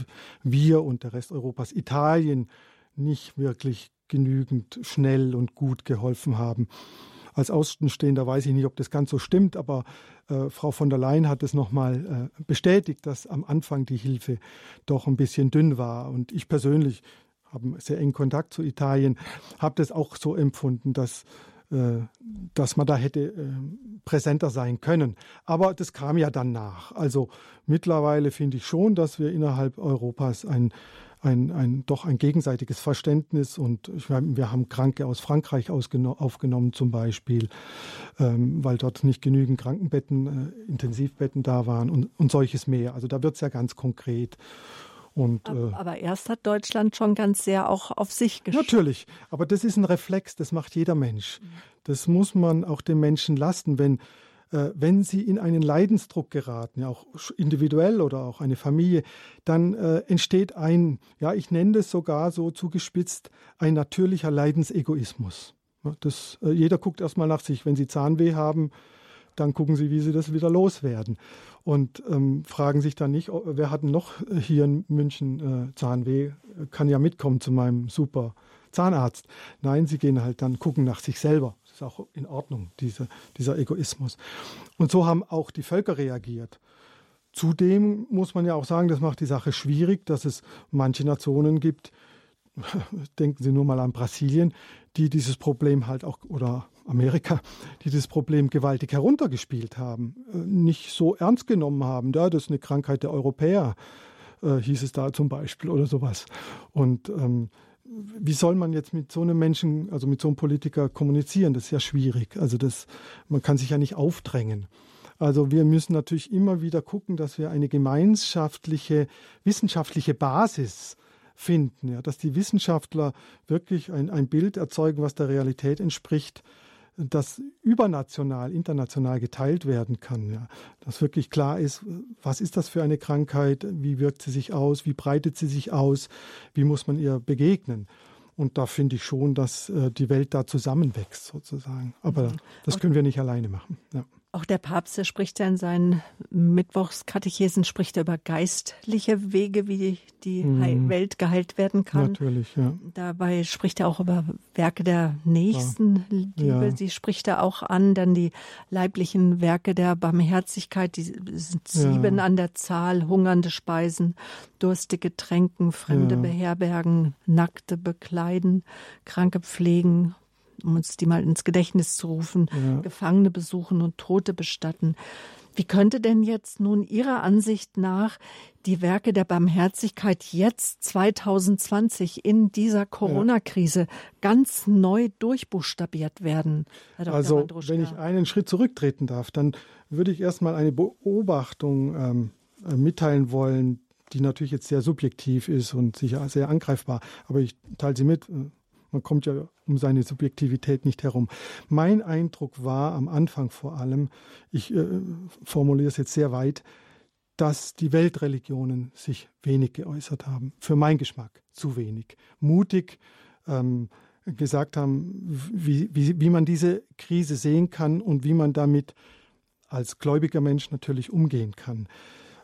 S3: wir und der Rest Europas Italien nicht wirklich genügend schnell und gut geholfen haben. Als Außenstehender weiß ich nicht, ob das ganz so stimmt, aber äh, Frau von der Leyen hat es nochmal äh, bestätigt, dass am Anfang die Hilfe doch ein bisschen dünn war. Und ich persönlich haben sehr engen Kontakt zu Italien, habe das auch so empfunden, dass äh, dass man da hätte äh, präsenter sein können. Aber das kam ja dann nach. Also mittlerweile finde ich schon, dass wir innerhalb Europas ein, ein, ein doch ein gegenseitiges Verständnis und ich meine, wir haben Kranke aus Frankreich aufgenommen zum Beispiel, ähm, weil dort nicht genügend Krankenbetten, äh, Intensivbetten da waren und, und solches mehr. Also da wird es ja ganz konkret.
S2: Und, aber, äh, aber erst hat Deutschland schon ganz sehr auch auf sich
S3: geschaut. Natürlich, aber das ist ein Reflex, das macht jeder Mensch. Das muss man auch den Menschen lasten, wenn, äh, wenn sie in einen Leidensdruck geraten, ja auch individuell oder auch eine Familie, dann äh, entsteht ein, ja, ich nenne das sogar so zugespitzt, ein natürlicher Leidensegoismus. Das, äh, jeder guckt erstmal nach sich. Wenn Sie Zahnweh haben, dann gucken Sie, wie Sie das wieder loswerden und ähm, fragen sich dann nicht, oh, wer hat noch hier in München äh, Zahnweh, kann ja mitkommen zu meinem super Zahnarzt. Nein, sie gehen halt dann gucken nach sich selber. Das ist auch in Ordnung, diese, dieser Egoismus. Und so haben auch die Völker reagiert. Zudem muss man ja auch sagen, das macht die Sache schwierig, dass es manche Nationen gibt, denken Sie nur mal an Brasilien, die dieses Problem halt auch, oder Amerika, die das Problem gewaltig heruntergespielt haben, äh, nicht so ernst genommen haben. Ja, das ist eine Krankheit der Europäer, äh, hieß es da zum Beispiel oder sowas. Und ähm, wie soll man jetzt mit so einem Menschen, also mit so einem Politiker kommunizieren? Das ist ja schwierig. Also das, man kann sich ja nicht aufdrängen. Also wir müssen natürlich immer wieder gucken, dass wir eine gemeinschaftliche, wissenschaftliche Basis finden, ja, dass die Wissenschaftler wirklich ein, ein Bild erzeugen, was der Realität entspricht das übernational, international geteilt werden kann. Ja. Dass wirklich klar ist, was ist das für eine Krankheit, wie wirkt sie sich aus, wie breitet sie sich aus, wie muss man ihr begegnen. Und da finde ich schon, dass äh, die Welt da zusammenwächst, sozusagen. Aber mhm. das können wir nicht alleine machen. Ja.
S2: Auch der Papst, der spricht ja in seinen Mittwochskatechesen, spricht er über geistliche Wege, wie die, mhm. Welt geheilt werden kann.
S3: Natürlich, ja.
S2: Dabei spricht er auch über Werke der Nächstenliebe. Ja. Sie spricht er auch an, dann die leiblichen Werke der Barmherzigkeit, die sind sieben ja. an der Zahl, hungernde Speisen, durstige Tränken, Fremde ja. beherbergen, Nackte bekleiden, Kranke pflegen, um uns die mal ins Gedächtnis zu rufen, ja. Gefangene besuchen und Tote bestatten. Wie könnte denn jetzt nun Ihrer Ansicht nach die Werke der Barmherzigkeit jetzt 2020 in dieser Corona-Krise ja. ganz neu durchbuchstabiert werden?
S3: Also, wenn ich einen Schritt zurücktreten darf, dann würde ich erstmal eine Beobachtung ähm, äh, mitteilen wollen, die natürlich jetzt sehr subjektiv ist und sicher sehr angreifbar, aber ich teile sie mit. Man kommt ja um seine Subjektivität nicht herum. Mein Eindruck war am Anfang vor allem, ich äh, formuliere es jetzt sehr weit, dass die Weltreligionen sich wenig geäußert haben. Für meinen Geschmack zu wenig. Mutig ähm, gesagt haben, wie, wie, wie man diese Krise sehen kann und wie man damit als gläubiger Mensch natürlich umgehen kann.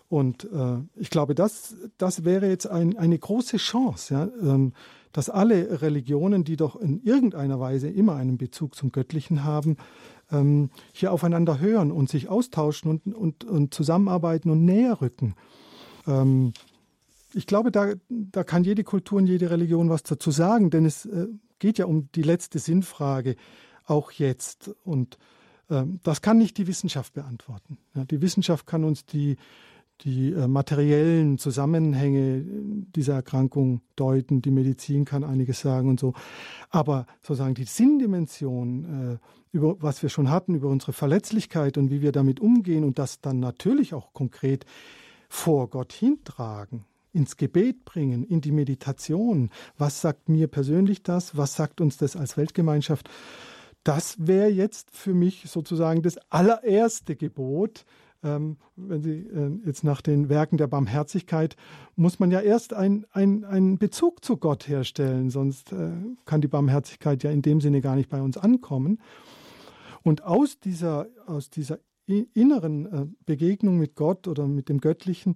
S3: Und äh, ich glaube, das, das wäre jetzt ein, eine große Chance. Ja? Ähm, dass alle Religionen, die doch in irgendeiner Weise immer einen Bezug zum Göttlichen haben, ähm, hier aufeinander hören und sich austauschen und, und, und zusammenarbeiten und näher rücken. Ähm, ich glaube, da, da kann jede Kultur und jede Religion was dazu sagen, denn es äh, geht ja um die letzte Sinnfrage, auch jetzt. Und ähm, das kann nicht die Wissenschaft beantworten. Die Wissenschaft kann uns die die äh, materiellen Zusammenhänge dieser Erkrankung deuten. Die Medizin kann einiges sagen und so. Aber sozusagen die Sinndimension, äh, über was wir schon hatten, über unsere Verletzlichkeit und wie wir damit umgehen und das dann natürlich auch konkret vor Gott hintragen, ins Gebet bringen, in die Meditation. Was sagt mir persönlich das? Was sagt uns das als Weltgemeinschaft? Das wäre jetzt für mich sozusagen das allererste Gebot, ähm, wenn Sie äh, jetzt nach den Werken der Barmherzigkeit, muss man ja erst einen ein Bezug zu Gott herstellen, sonst äh, kann die Barmherzigkeit ja in dem Sinne gar nicht bei uns ankommen. Und aus dieser, aus dieser inneren äh, Begegnung mit Gott oder mit dem Göttlichen,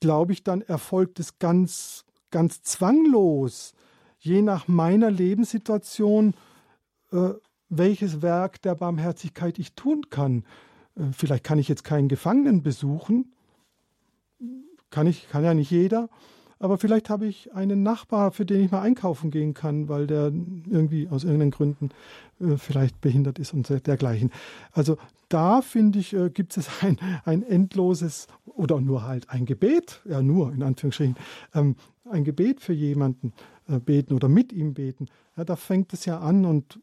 S3: glaube ich, dann erfolgt es ganz, ganz zwanglos, je nach meiner Lebenssituation, äh, welches Werk der Barmherzigkeit ich tun kann. Äh, vielleicht kann ich jetzt keinen Gefangenen besuchen. Kann, ich, kann ja nicht jeder. Aber vielleicht habe ich einen Nachbar, für den ich mal einkaufen gehen kann, weil der irgendwie aus irgendeinen Gründen äh, vielleicht behindert ist und dergleichen. Also da finde ich, äh, gibt es ein, ein endloses oder nur halt ein Gebet, ja nur in Anführungsstrichen, ähm, ein Gebet für jemanden beten oder mit ihm beten. Ja, da fängt es ja an und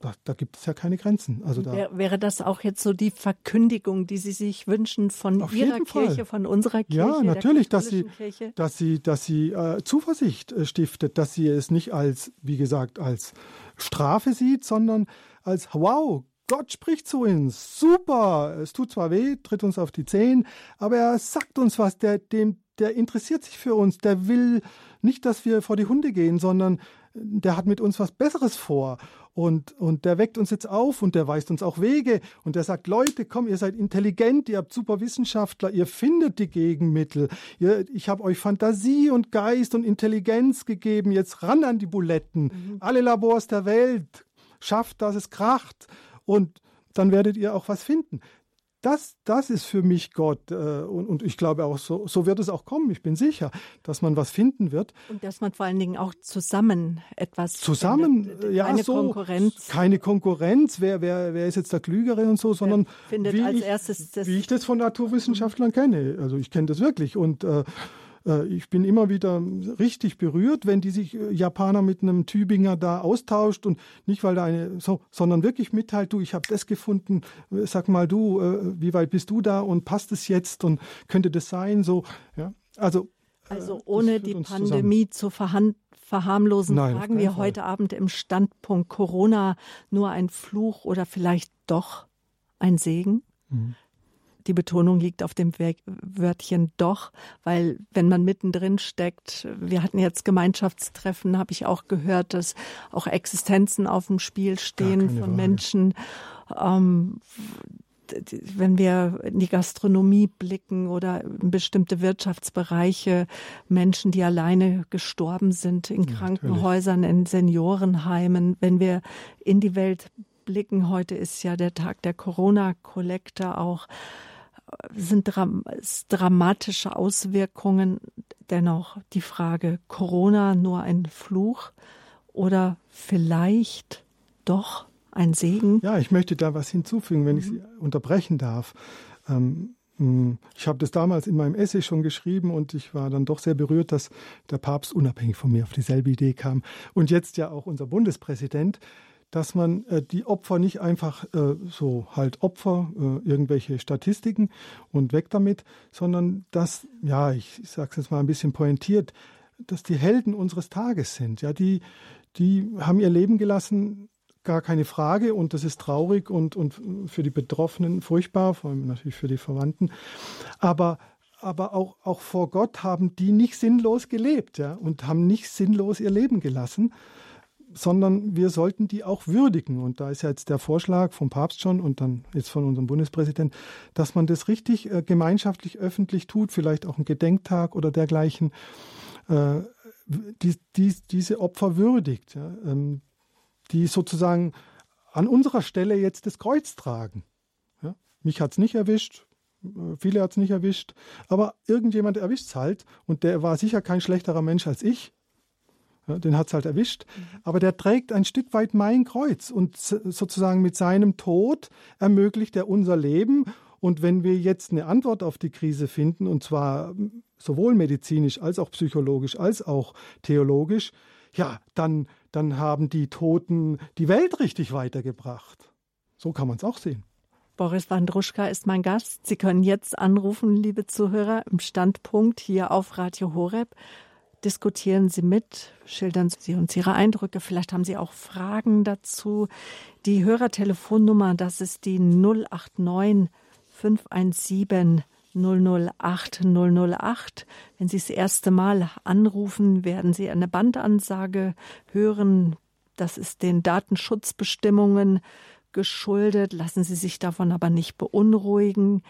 S3: da, da, gibt es ja keine Grenzen. Also da
S2: Wär, wäre das auch jetzt so die Verkündigung, die Sie sich wünschen von Ihrer Kirche, Fall. von unserer Kirche?
S3: Ja, natürlich, dass sie, Kirche? dass sie, dass sie äh, Zuversicht äh, stiftet, dass sie es nicht als, wie gesagt, als Strafe sieht, sondern als Wow, Gott spricht zu uns, super. Es tut zwar weh, tritt uns auf die Zehen, aber er sagt uns was. Der, dem, der interessiert sich für uns. Der will nicht, dass wir vor die Hunde gehen, sondern der hat mit uns was Besseres vor. Und, und der weckt uns jetzt auf und der weist uns auch Wege. Und der sagt, Leute, komm, ihr seid intelligent, ihr habt super Wissenschaftler, ihr findet die Gegenmittel. Ihr, ich habe euch Fantasie und Geist und Intelligenz gegeben. Jetzt ran an die Buletten. Mhm. Alle Labors der Welt. Schafft, dass es kracht. Und dann werdet ihr auch was finden das, das ist für mich Gott. Äh, und, und ich glaube auch, so, so wird es auch kommen. Ich bin sicher, dass man was finden wird.
S2: Und dass man vor allen Dingen auch zusammen etwas
S3: Zusammen,
S2: findet.
S3: ja,
S2: keine
S3: so,
S2: Konkurrenz.
S3: Keine Konkurrenz, wer, wer, wer ist jetzt der Klügere und so, sondern
S2: wie,
S3: ich, wie ich das von Naturwissenschaftlern kenne. Also ich kenne das wirklich. Und äh, ich bin immer wieder richtig berührt, wenn die sich äh, Japaner mit einem Tübinger da austauscht und nicht, weil da eine so, sondern wirklich mitteilt, du, ich habe das gefunden, äh, sag mal du, wie weit bist du da und passt es jetzt und könnte das sein, so, ja. Also,
S2: also ohne die Pandemie zu verhandeln verharmlosen, Nein, fragen wir Fall. heute Abend im Standpunkt Corona nur ein Fluch oder vielleicht doch ein Segen? Mhm die Betonung liegt auf dem Wörtchen doch, weil wenn man mittendrin steckt, wir hatten jetzt Gemeinschaftstreffen, habe ich auch gehört, dass auch Existenzen auf dem Spiel stehen von Frage. Menschen. Ähm, wenn wir in die Gastronomie blicken oder in bestimmte Wirtschaftsbereiche, Menschen, die alleine gestorben sind in Krankenhäusern, ja, in Seniorenheimen, wenn wir in die Welt blicken, heute ist ja der Tag der Corona-Kollekte auch, sind dram dramatische Auswirkungen. Dennoch die Frage, Corona nur ein Fluch oder vielleicht doch ein Segen?
S3: Ja, ich möchte da was hinzufügen, wenn ich Sie unterbrechen darf. Ähm, hm, ich habe das damals in meinem Essay schon geschrieben und ich war dann doch sehr berührt, dass der Papst unabhängig von mir auf dieselbe Idee kam. Und jetzt ja auch unser Bundespräsident dass man äh, die Opfer nicht einfach äh, so halt Opfer, äh, irgendwelche Statistiken und weg damit, sondern dass, ja, ich, ich sage es jetzt mal ein bisschen pointiert, dass die Helden unseres Tages sind. Ja, die, die haben ihr Leben gelassen, gar keine Frage, und das ist traurig und, und für die Betroffenen furchtbar, vor allem natürlich für die Verwandten. Aber aber auch, auch vor Gott haben die nicht sinnlos gelebt ja, und haben nicht sinnlos ihr Leben gelassen, sondern wir sollten die auch würdigen. Und da ist ja jetzt der Vorschlag vom Papst schon und dann jetzt von unserem Bundespräsident, dass man das richtig äh, gemeinschaftlich öffentlich tut, vielleicht auch ein Gedenktag oder dergleichen, äh, die, die, diese Opfer würdigt, ja, ähm, die sozusagen an unserer Stelle jetzt das Kreuz tragen. Ja? Mich hat es nicht erwischt, äh, viele hat es nicht erwischt, aber irgendjemand erwischt es halt und der war sicher kein schlechterer Mensch als ich. Ja, den hat es halt erwischt. Mhm. Aber der trägt ein Stück weit mein Kreuz und sozusagen mit seinem Tod ermöglicht er unser Leben. Und wenn wir jetzt eine Antwort auf die Krise finden, und zwar sowohl medizinisch als auch psychologisch als auch theologisch, ja, dann, dann haben die Toten die Welt richtig weitergebracht. So kann man es auch sehen.
S2: Boris Wandruschka ist mein Gast. Sie können jetzt anrufen, liebe Zuhörer, im Standpunkt hier auf Radio Horeb diskutieren Sie mit, schildern Sie uns Ihre Eindrücke. Vielleicht haben Sie auch Fragen dazu. Die Hörertelefonnummer, das ist die 089 517 008 008. Wenn Sie das erste Mal anrufen, werden Sie eine Bandansage hören. Das ist den Datenschutzbestimmungen geschuldet. Lassen Sie sich davon aber nicht beunruhigen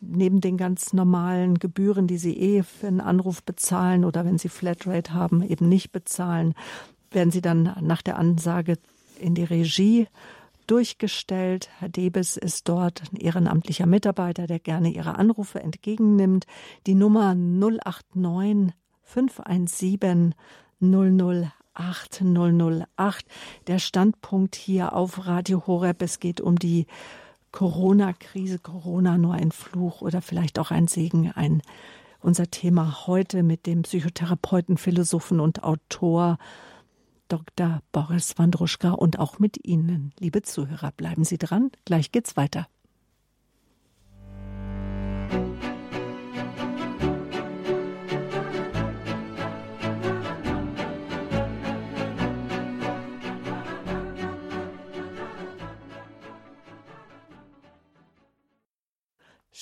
S2: neben den ganz normalen Gebühren, die Sie eh für einen Anruf bezahlen oder wenn Sie Flatrate haben, eben nicht bezahlen, werden Sie dann nach der Ansage in die Regie durchgestellt. Herr Debes ist dort ein ehrenamtlicher Mitarbeiter, der gerne Ihre Anrufe entgegennimmt. Die Nummer 089 517 008 008. Der Standpunkt hier auf Radio Horeb. Es geht um die Corona-Krise, Corona nur ein Fluch oder vielleicht auch ein Segen, ein unser Thema heute mit dem Psychotherapeuten, Philosophen und Autor Dr. Boris Wandruschka und auch mit Ihnen, liebe Zuhörer. Bleiben Sie dran, gleich geht's weiter.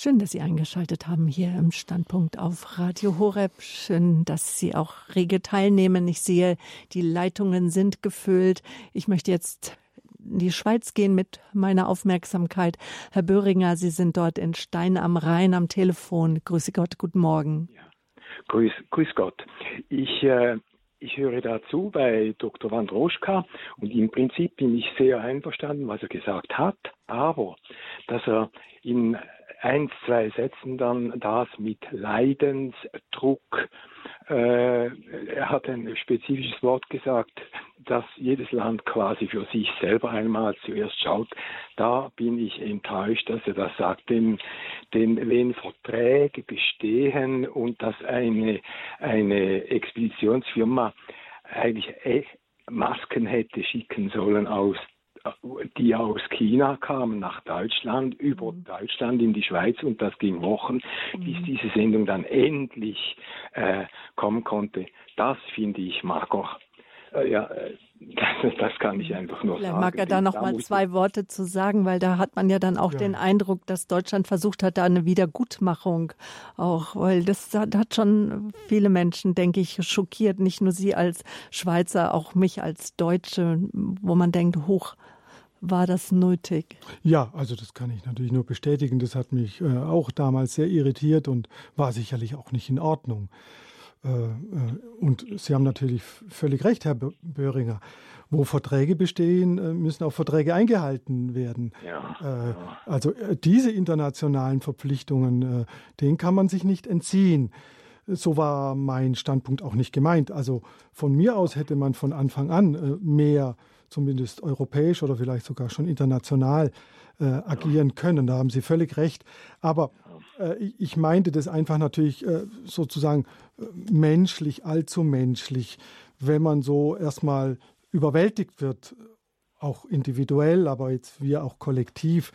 S2: Schön, dass Sie eingeschaltet haben hier im Standpunkt auf Radio Horeb. Schön, dass Sie auch rege teilnehmen. Ich sehe, die Leitungen sind gefüllt. Ich möchte jetzt in die Schweiz gehen mit meiner Aufmerksamkeit. Herr Böhringer, Sie sind dort in Stein am Rhein am Telefon. Grüße Gott, guten Morgen. Ja.
S4: Grüß, grüß Gott. Ich, äh, ich höre dazu bei Dr. Wandroschka und im Prinzip bin ich sehr einverstanden, was er gesagt hat, aber dass er in ein, zwei Sätzen dann das mit Leidensdruck. Äh, er hat ein spezifisches Wort gesagt, dass jedes Land quasi für sich selber einmal zuerst schaut. Da bin ich enttäuscht, dass er das sagt, denn, denn wenn Verträge bestehen und dass eine, eine Expeditionsfirma eigentlich Masken hätte schicken sollen aus die aus China kamen nach Deutschland, über mhm. Deutschland in die Schweiz und das ging Wochen, mhm. bis diese Sendung dann endlich äh, kommen konnte. Das finde ich mager. Äh, ja, äh, das, das, kann ich einfach nur
S2: Vielleicht
S4: sagen.
S2: Mag er da noch mal zwei Worte zu sagen, weil da hat man ja dann auch ja. den Eindruck, dass Deutschland versucht hat, da eine Wiedergutmachung auch, weil das hat schon viele Menschen, denke ich, schockiert. Nicht nur Sie als Schweizer, auch mich als Deutsche, wo man denkt, hoch, war das nötig?
S3: Ja, also das kann ich natürlich nur bestätigen. Das hat mich äh, auch damals sehr irritiert und war sicherlich auch nicht in Ordnung. Äh, äh, und Sie haben natürlich völlig recht, Herr Böhringer. Wo Verträge bestehen, äh, müssen auch Verträge eingehalten werden. Ja, Also diese internationalen Verpflichtungen, denen kann man sich nicht entziehen. So war mein Standpunkt auch nicht gemeint. Also von mir aus hätte man von Anfang an mehr zumindest europäisch oder vielleicht sogar schon international äh, agieren können. Da haben Sie völlig recht. Aber äh, ich meinte das einfach natürlich äh, sozusagen äh, menschlich, allzu menschlich, wenn man so erstmal überwältigt wird, auch individuell, aber jetzt wir auch kollektiv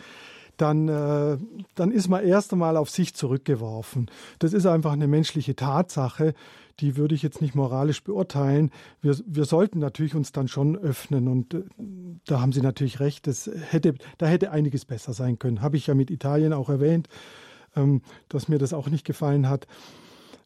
S3: dann, äh, dann ist man erst einmal auf sich zurückgeworfen. Das ist einfach eine menschliche Tatsache, die würde ich jetzt nicht moralisch beurteilen. Wir, wir sollten natürlich uns dann schon öffnen und äh, da haben Sie natürlich recht, das hätte, da hätte einiges besser sein können. Habe ich ja mit Italien auch erwähnt, ähm, dass mir das auch nicht gefallen hat.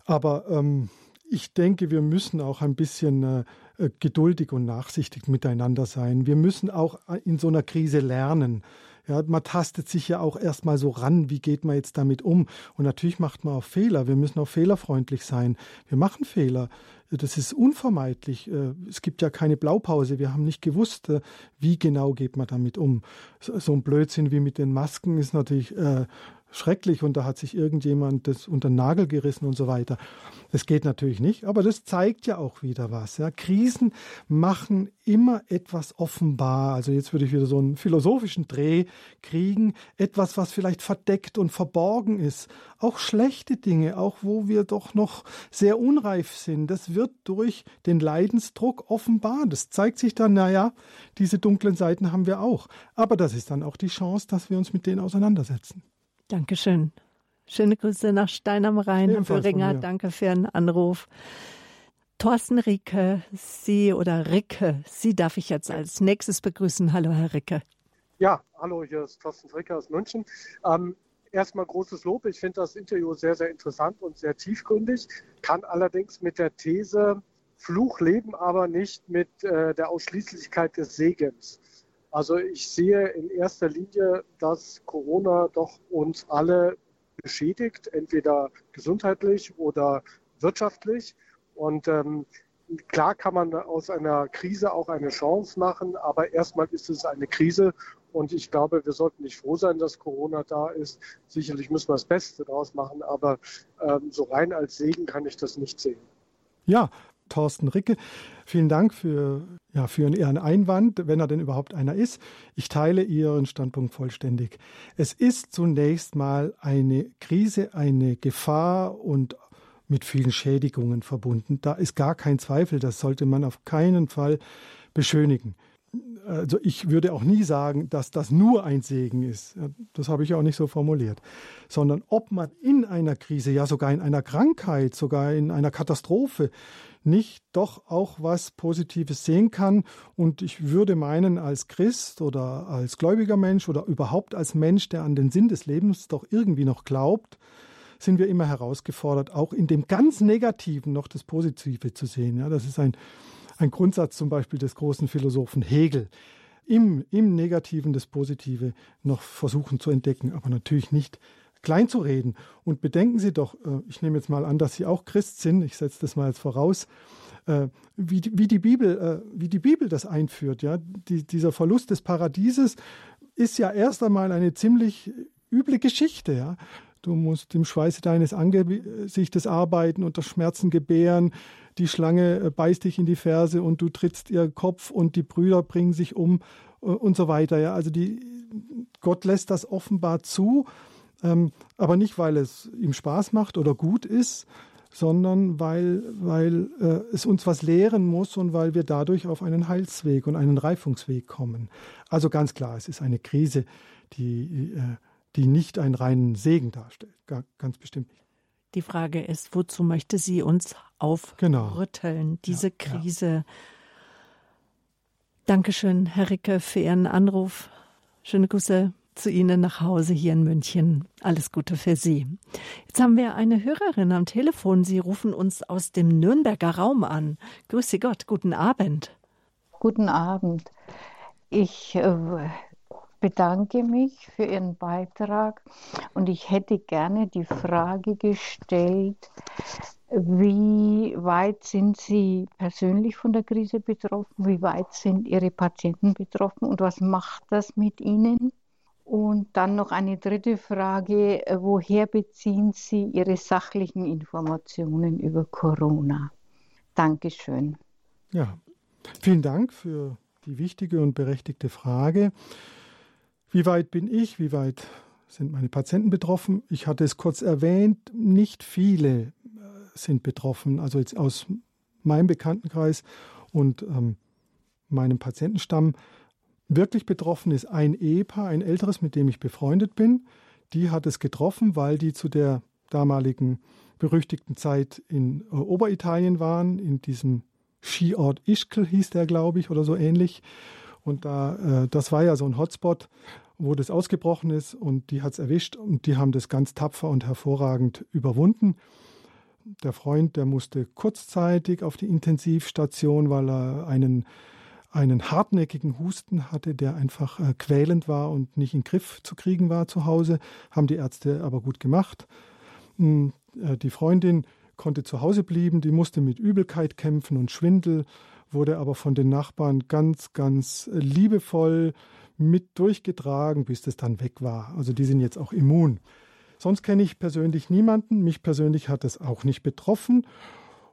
S3: Aber ähm, ich denke, wir müssen auch ein bisschen äh, äh geduldig und nachsichtig miteinander sein. Wir müssen auch in so einer Krise lernen. Ja, man tastet sich ja auch erstmal so ran, wie geht man jetzt damit um? Und natürlich macht man auch Fehler. Wir müssen auch fehlerfreundlich sein. Wir machen Fehler. Das ist unvermeidlich. Äh, es gibt ja keine Blaupause. Wir haben nicht gewusst, äh, wie genau geht man damit um. So ein Blödsinn wie mit den Masken ist natürlich äh, schrecklich und da hat sich irgendjemand das unter den Nagel gerissen und so weiter. Das geht natürlich nicht, aber das zeigt ja auch wieder was. Ja. Krisen machen immer etwas offenbar. Also jetzt würde ich wieder so einen philosophischen Dreh kriegen. Etwas, was vielleicht verdeckt und verborgen ist. Auch schlechte Dinge, auch wo wir doch noch sehr unreif sind. Das wird durch den Leidensdruck offenbar. Das zeigt sich dann, naja, diese dunklen Seiten haben wir auch. Aber das ist dann auch die Chance, dass wir uns mit denen auseinandersetzen.
S2: Dankeschön. Schöne Grüße nach Stein am Rhein, Herr Föhringer. Danke für Ihren Anruf. Thorsten Ricke, Sie oder Ricke, Sie darf ich jetzt als nächstes begrüßen. Hallo, Herr Ricke.
S5: Ja, hallo, hier ist Thorsten Ricke aus München. Ähm, erstmal großes Lob. Ich finde das Interview sehr, sehr interessant und sehr tiefgründig, kann allerdings mit der These Fluch leben, aber nicht mit äh, der Ausschließlichkeit des Segens. Also ich sehe in erster Linie, dass Corona doch uns alle beschädigt, entweder gesundheitlich oder wirtschaftlich. Und ähm, klar kann man aus einer Krise auch eine Chance machen, aber erstmal ist es eine Krise. Und ich glaube, wir sollten nicht froh sein, dass Corona da ist. Sicherlich müssen wir das Beste daraus machen, aber ähm, so rein als Segen kann ich das nicht sehen.
S3: Ja, Thorsten Ricke. Vielen Dank für, ja, für Ihren Einwand, wenn er denn überhaupt einer ist. Ich teile Ihren Standpunkt vollständig. Es ist zunächst mal eine Krise, eine Gefahr und mit vielen Schädigungen verbunden. Da ist gar kein Zweifel, das sollte man auf keinen Fall beschönigen. Also ich würde auch nie sagen, dass das nur ein Segen ist. Das habe ich auch nicht so formuliert. Sondern ob man in einer Krise, ja sogar in einer Krankheit, sogar in einer Katastrophe nicht doch auch was Positives sehen kann. Und ich würde meinen, als Christ oder als gläubiger Mensch oder überhaupt als Mensch, der an den Sinn des Lebens doch irgendwie noch glaubt, sind wir immer herausgefordert, auch in dem ganz Negativen noch das Positive zu sehen. Ja, das ist ein, ein Grundsatz zum Beispiel des großen Philosophen Hegel. Im, Im Negativen das Positive noch versuchen zu entdecken, aber natürlich nicht klein zu reden. Und bedenken Sie doch, äh, ich nehme jetzt mal an, dass Sie auch Christ sind, ich setze das mal jetzt voraus, äh, wie, wie, die, Bibel, äh, wie die Bibel das einführt. Ja? Die, dieser Verlust des Paradieses ist ja erst einmal eine ziemlich üble Geschichte. Ja? Du musst im Schweiße deines Angesichtes arbeiten, unter Schmerzen gebären. Die Schlange beißt dich in die Ferse und du trittst ihr Kopf und die Brüder bringen sich um und so weiter. Ja, also die, Gott lässt das offenbar zu, ähm, aber nicht, weil es ihm Spaß macht oder gut ist, sondern weil, weil äh, es uns was lehren muss und weil wir dadurch auf einen Heilsweg und einen Reifungsweg kommen. Also ganz klar, es ist eine Krise, die, äh, die nicht einen reinen Segen darstellt. Ganz bestimmt nicht.
S2: Die Frage ist, wozu möchte sie uns aufrütteln, genau. diese ja, Krise? Ja. Dankeschön, Herr Ricke, für Ihren Anruf. Schöne Grüße zu Ihnen nach Hause hier in München. Alles Gute für Sie. Jetzt haben wir eine Hörerin am Telefon. Sie rufen uns aus dem Nürnberger Raum an. Grüße Gott, guten Abend.
S6: Guten Abend. Ich äh, bedanke mich für Ihren Beitrag und ich hätte gerne die Frage gestellt, wie weit sind Sie persönlich von der Krise betroffen? Wie weit sind Ihre Patienten betroffen? Und was macht das mit Ihnen? Und dann noch eine dritte Frage. Woher beziehen Sie Ihre sachlichen Informationen über Corona? Dankeschön.
S3: Ja, vielen Dank für die wichtige und berechtigte Frage. Wie weit bin ich? Wie weit sind meine Patienten betroffen? Ich hatte es kurz erwähnt, nicht viele äh, sind betroffen. Also jetzt aus meinem Bekanntenkreis und ähm, meinem Patientenstamm Wirklich betroffen ist ein Ehepaar, ein älteres, mit dem ich befreundet bin. Die hat es getroffen, weil die zu der damaligen berüchtigten Zeit in äh, Oberitalien waren, in diesem Skiort Ischkel hieß der, glaube ich, oder so ähnlich. Und da, äh, das war ja so ein Hotspot, wo das ausgebrochen ist und die hat es erwischt und die haben das ganz tapfer und hervorragend überwunden. Der Freund, der musste kurzzeitig auf die Intensivstation, weil er einen einen hartnäckigen Husten hatte, der einfach äh, quälend war und nicht in den Griff zu kriegen war zu Hause, haben die Ärzte aber gut gemacht. Hm, äh, die Freundin konnte zu Hause bleiben, die musste mit Übelkeit kämpfen und Schwindel, wurde aber von den Nachbarn ganz, ganz äh, liebevoll mit durchgetragen, bis das dann weg war. Also die sind jetzt auch immun. Sonst kenne ich persönlich niemanden. Mich persönlich hat es auch nicht betroffen.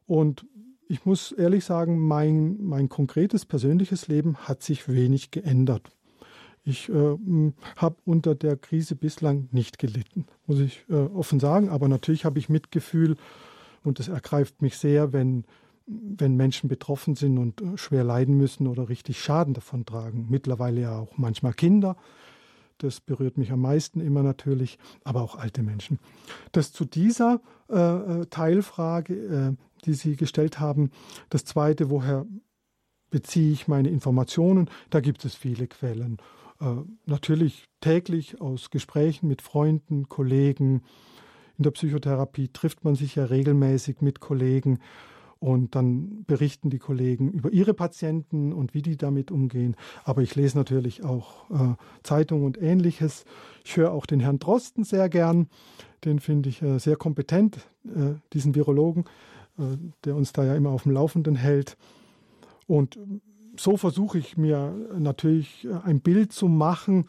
S3: Und ich muss ehrlich sagen, mein, mein konkretes persönliches Leben hat sich wenig geändert. Ich äh, habe unter der Krise bislang nicht gelitten, muss ich äh, offen sagen. Aber natürlich habe ich Mitgefühl und es ergreift mich sehr, wenn, wenn Menschen betroffen sind und äh, schwer leiden müssen oder richtig Schaden davon tragen. Mittlerweile ja auch manchmal Kinder. Das berührt mich am meisten immer natürlich, aber auch alte Menschen. Das zu dieser äh, äh Teilfrage, äh, die Sie gestellt haben. Das zweite, woher beziehe ich meine Informationen? Da gibt es viele Quellen. Äh, natürlich täglich aus Gesprächen mit Freunden, Kollegen. In der Psychotherapie trifft man sich ja regelmäßig mit Kollegen und dann berichten die Kollegen über ihre Patienten und wie die damit umgehen. Aber ich lese natürlich auch äh, Zeitungen und ähnliches. Ich höre auch den Herrn Drosten sehr gern. Den finde ich äh, sehr kompetent, äh, diesen Virologen. Äh, der uns da ja immer auf dem Laufenden hält. Und so versuche ich mir natürlich ein Bild zu machen,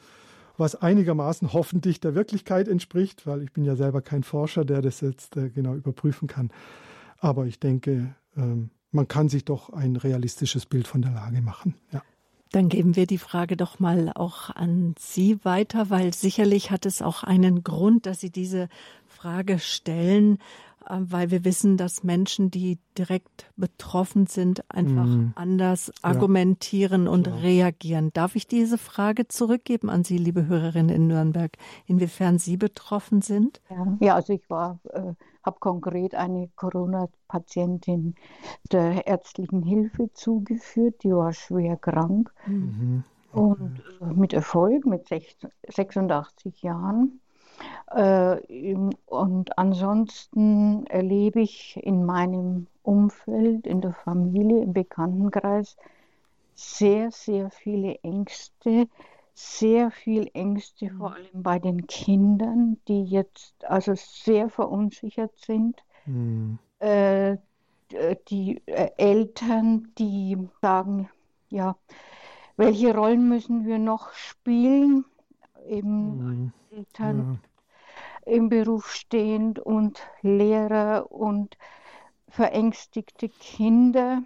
S3: was einigermaßen hoffentlich der Wirklichkeit entspricht, weil ich bin ja selber kein Forscher, der das jetzt äh, genau überprüfen kann. Aber ich denke, ähm, man kann sich doch ein realistisches Bild von der Lage machen. Ja.
S2: Dann geben wir die Frage doch mal auch an Sie weiter, weil sicherlich hat es auch einen Grund, dass Sie diese Frage stellen. Äh, weil wir wissen, dass Menschen, die direkt betroffen sind, einfach mm. anders ja. argumentieren und ja. reagieren. Darf ich diese Frage zurückgeben an Sie, liebe Hörerinnen in Nürnberg, inwiefern Sie betroffen sind?
S6: Ja, also ich war, äh, habe konkret eine Corona-Patientin der ärztlichen Hilfe zugeführt, die war schwer krank mhm. okay. und äh, mit Erfolg, mit 86 Jahren. Äh, und ansonsten erlebe ich in meinem Umfeld, in der Familie, im Bekanntenkreis sehr, sehr viele Ängste, sehr viel Ängste, vor mhm. allem bei den Kindern, die jetzt also sehr verunsichert sind. Mhm. Äh, die äh, Eltern, die sagen, ja, welche Rollen müssen wir noch spielen? Eben mhm. Eltern, ja im Beruf stehend und Lehrer und verängstigte Kinder.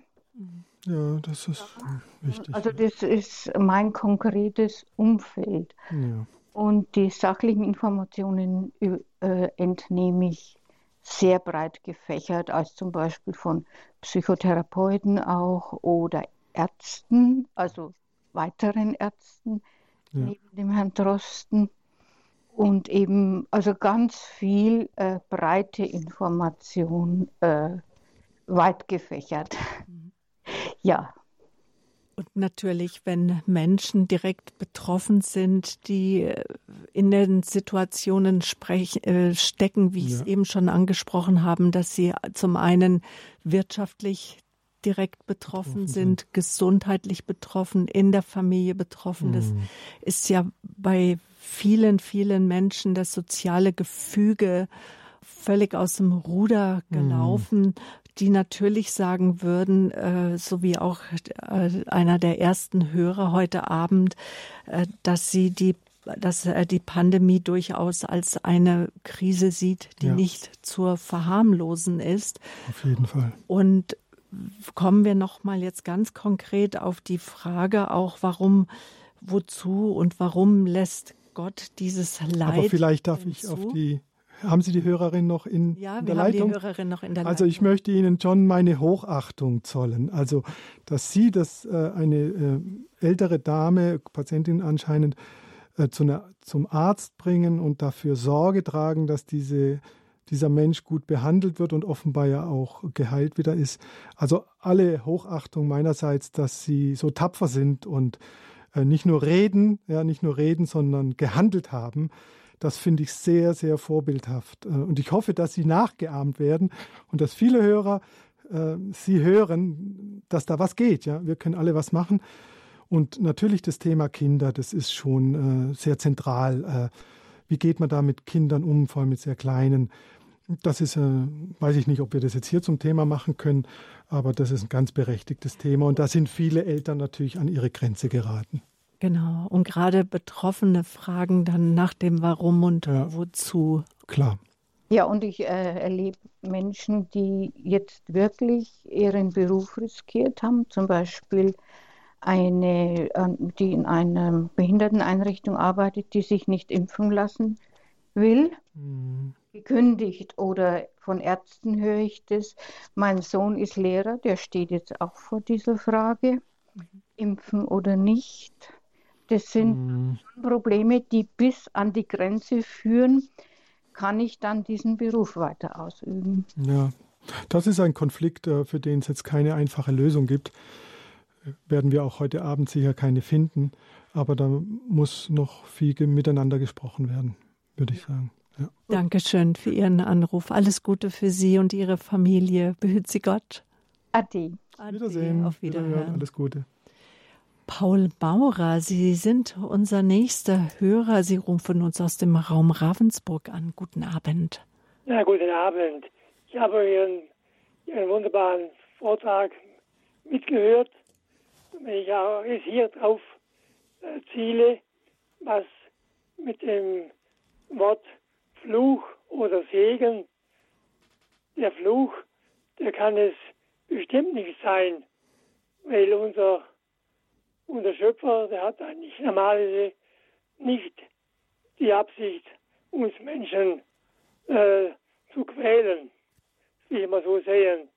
S3: Ja, das ist wichtig.
S6: Also das ist mein konkretes Umfeld. Ja. Und die sachlichen Informationen äh, entnehme ich sehr breit gefächert, als zum Beispiel von Psychotherapeuten auch oder Ärzten, also weiteren Ärzten, ja. neben dem Herrn Drosten und eben also ganz viel äh, breite Information, äh, weit gefächert. Mhm. Ja.
S2: Und natürlich, wenn Menschen direkt betroffen sind, die äh, in den Situationen sprech, äh, stecken, wie ja. ich es eben schon angesprochen haben, dass sie zum einen wirtschaftlich direkt betroffen, betroffen sind, sind, gesundheitlich betroffen, in der Familie betroffen. Mhm. Das ist ja bei vielen, vielen Menschen das soziale Gefüge völlig aus dem Ruder mhm. gelaufen, mhm. die natürlich sagen würden, äh, so wie auch äh, einer der ersten Hörer heute Abend, äh, dass sie die dass er die Pandemie durchaus als eine Krise sieht, die ja. nicht zur verharmlosen ist.
S3: Auf jeden Fall.
S2: Und kommen wir noch mal jetzt ganz konkret auf die Frage auch, warum, wozu und warum lässt Gott dieses Leid.
S3: Aber vielleicht darf ich auf die haben Sie die Hörerin noch in,
S2: ja,
S3: in der Leitung?
S2: Ja, wir haben die Hörerin noch in der
S3: Leitung. Also ich möchte Ihnen schon meine Hochachtung zollen. Also, dass Sie, dass äh, eine äh, ältere Dame, Patientin anscheinend, äh, zu einer, zum Arzt bringen und dafür Sorge tragen, dass diese, dieser Mensch gut behandelt wird und offenbar ja auch geheilt wieder ist. Also alle Hochachtung meinerseits, dass Sie so tapfer sind und äh, nicht nur reden, ja, nicht nur reden, sondern gehandelt haben. Das finde ich sehr, sehr vorbildhaft. Äh, und ich hoffe, dass sie nachgeahmt werden und dass viele Hörer äh, sie hören, dass da was geht. Ja, wir können alle was machen. Und natürlich das Thema Kinder, das ist schon äh, sehr zentral. Äh, wie geht man da mit Kindern um, vor allem mit sehr kleinen? Das ist, äh, weiß ich nicht, ob wir das jetzt hier zum Thema machen können, aber das ist ein ganz berechtigtes Thema und da sind viele Eltern natürlich an ihre Grenze geraten.
S2: Genau, und gerade Betroffene fragen dann nach dem Warum und ja, wozu.
S3: Klar.
S6: Ja, und ich äh, erlebe Menschen, die jetzt wirklich ihren Beruf riskiert haben, zum Beispiel eine, die in einer Behinderteneinrichtung arbeitet, die sich nicht impfen lassen will. Mhm gekündigt oder von Ärzten höre ich das. Mein Sohn ist Lehrer, der steht jetzt auch vor dieser Frage, impfen oder nicht. Das sind mhm. Probleme, die bis an die Grenze führen. Kann ich dann diesen Beruf weiter ausüben?
S3: Ja, das ist ein Konflikt, äh, für den es jetzt keine einfache Lösung gibt. Werden wir auch heute Abend sicher keine finden. Aber da muss noch viel miteinander gesprochen werden, würde ich sagen.
S2: Ja. Dankeschön für Ihren Anruf. Alles Gute für Sie und Ihre Familie. Behüt Sie Gott.
S6: Ade.
S3: Ade. Wiedersehen.
S2: Auf Wiederhören. Wiederhören.
S3: Alles Gute.
S2: Paul Maurer, Sie sind unser nächster Hörer. Sie rufen uns aus dem Raum Ravensburg an. Guten Abend.
S7: Na, guten Abend. Ich habe Ihren, Ihren wunderbaren Vortrag mitgehört. Wenn ich auch jetzt hier drauf äh, ziele, was mit dem Wort Fluch oder Segen. Der Fluch, der kann es bestimmt nicht sein, weil unser, unser Schöpfer, der hat eigentlich normalerweise nicht die Absicht, uns Menschen äh, zu quälen. wie mal so sehen.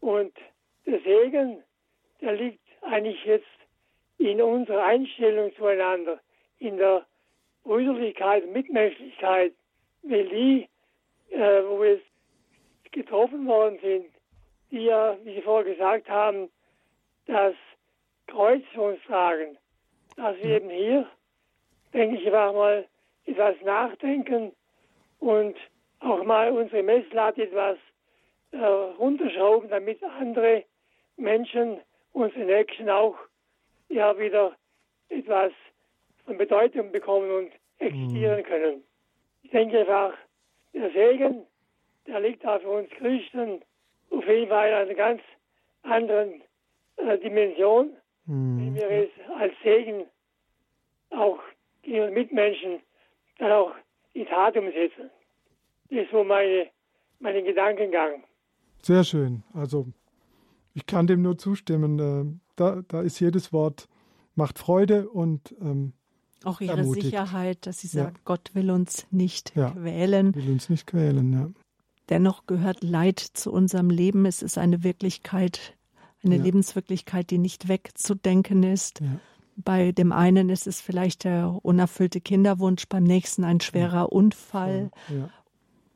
S7: Und der Segen, der liegt eigentlich jetzt in unserer Einstellung zueinander, in der Brüderlichkeit, Mitmenschlichkeit, weil die, äh, wo wir getroffen worden sind, die ja, wie Sie vorher gesagt haben, das Kreuz für uns tragen, dass wir eben hier, denke ich, einfach mal etwas nachdenken und auch mal unsere Messlatte etwas äh, runterschrauben, damit andere Menschen, unsere Nächsten auch, ja wieder etwas von Bedeutung bekommen und existieren mhm. können. Ich denke einfach, der Segen, der liegt da für uns Christen auf jeden Fall in einer ganz anderen äh, Dimension, mhm. wenn wir es als Segen auch gegen Mitmenschen dann auch in Tat umsetzen. Das ist so meine, mein Gedankengang.
S3: Sehr schön. Also ich kann dem nur zustimmen. Äh, da, da ist jedes Wort macht Freude und ähm,
S2: auch ihre
S3: ermutigt.
S2: Sicherheit, dass sie sagt, ja. Gott will uns nicht
S3: ja,
S2: quälen.
S3: Will uns nicht quälen, ja.
S2: Dennoch gehört Leid zu unserem Leben. Es ist eine Wirklichkeit, eine ja. Lebenswirklichkeit, die nicht wegzudenken ist. Bei dem einen ist es vielleicht der unerfüllte Kinderwunsch, beim nächsten ein schwerer Unfall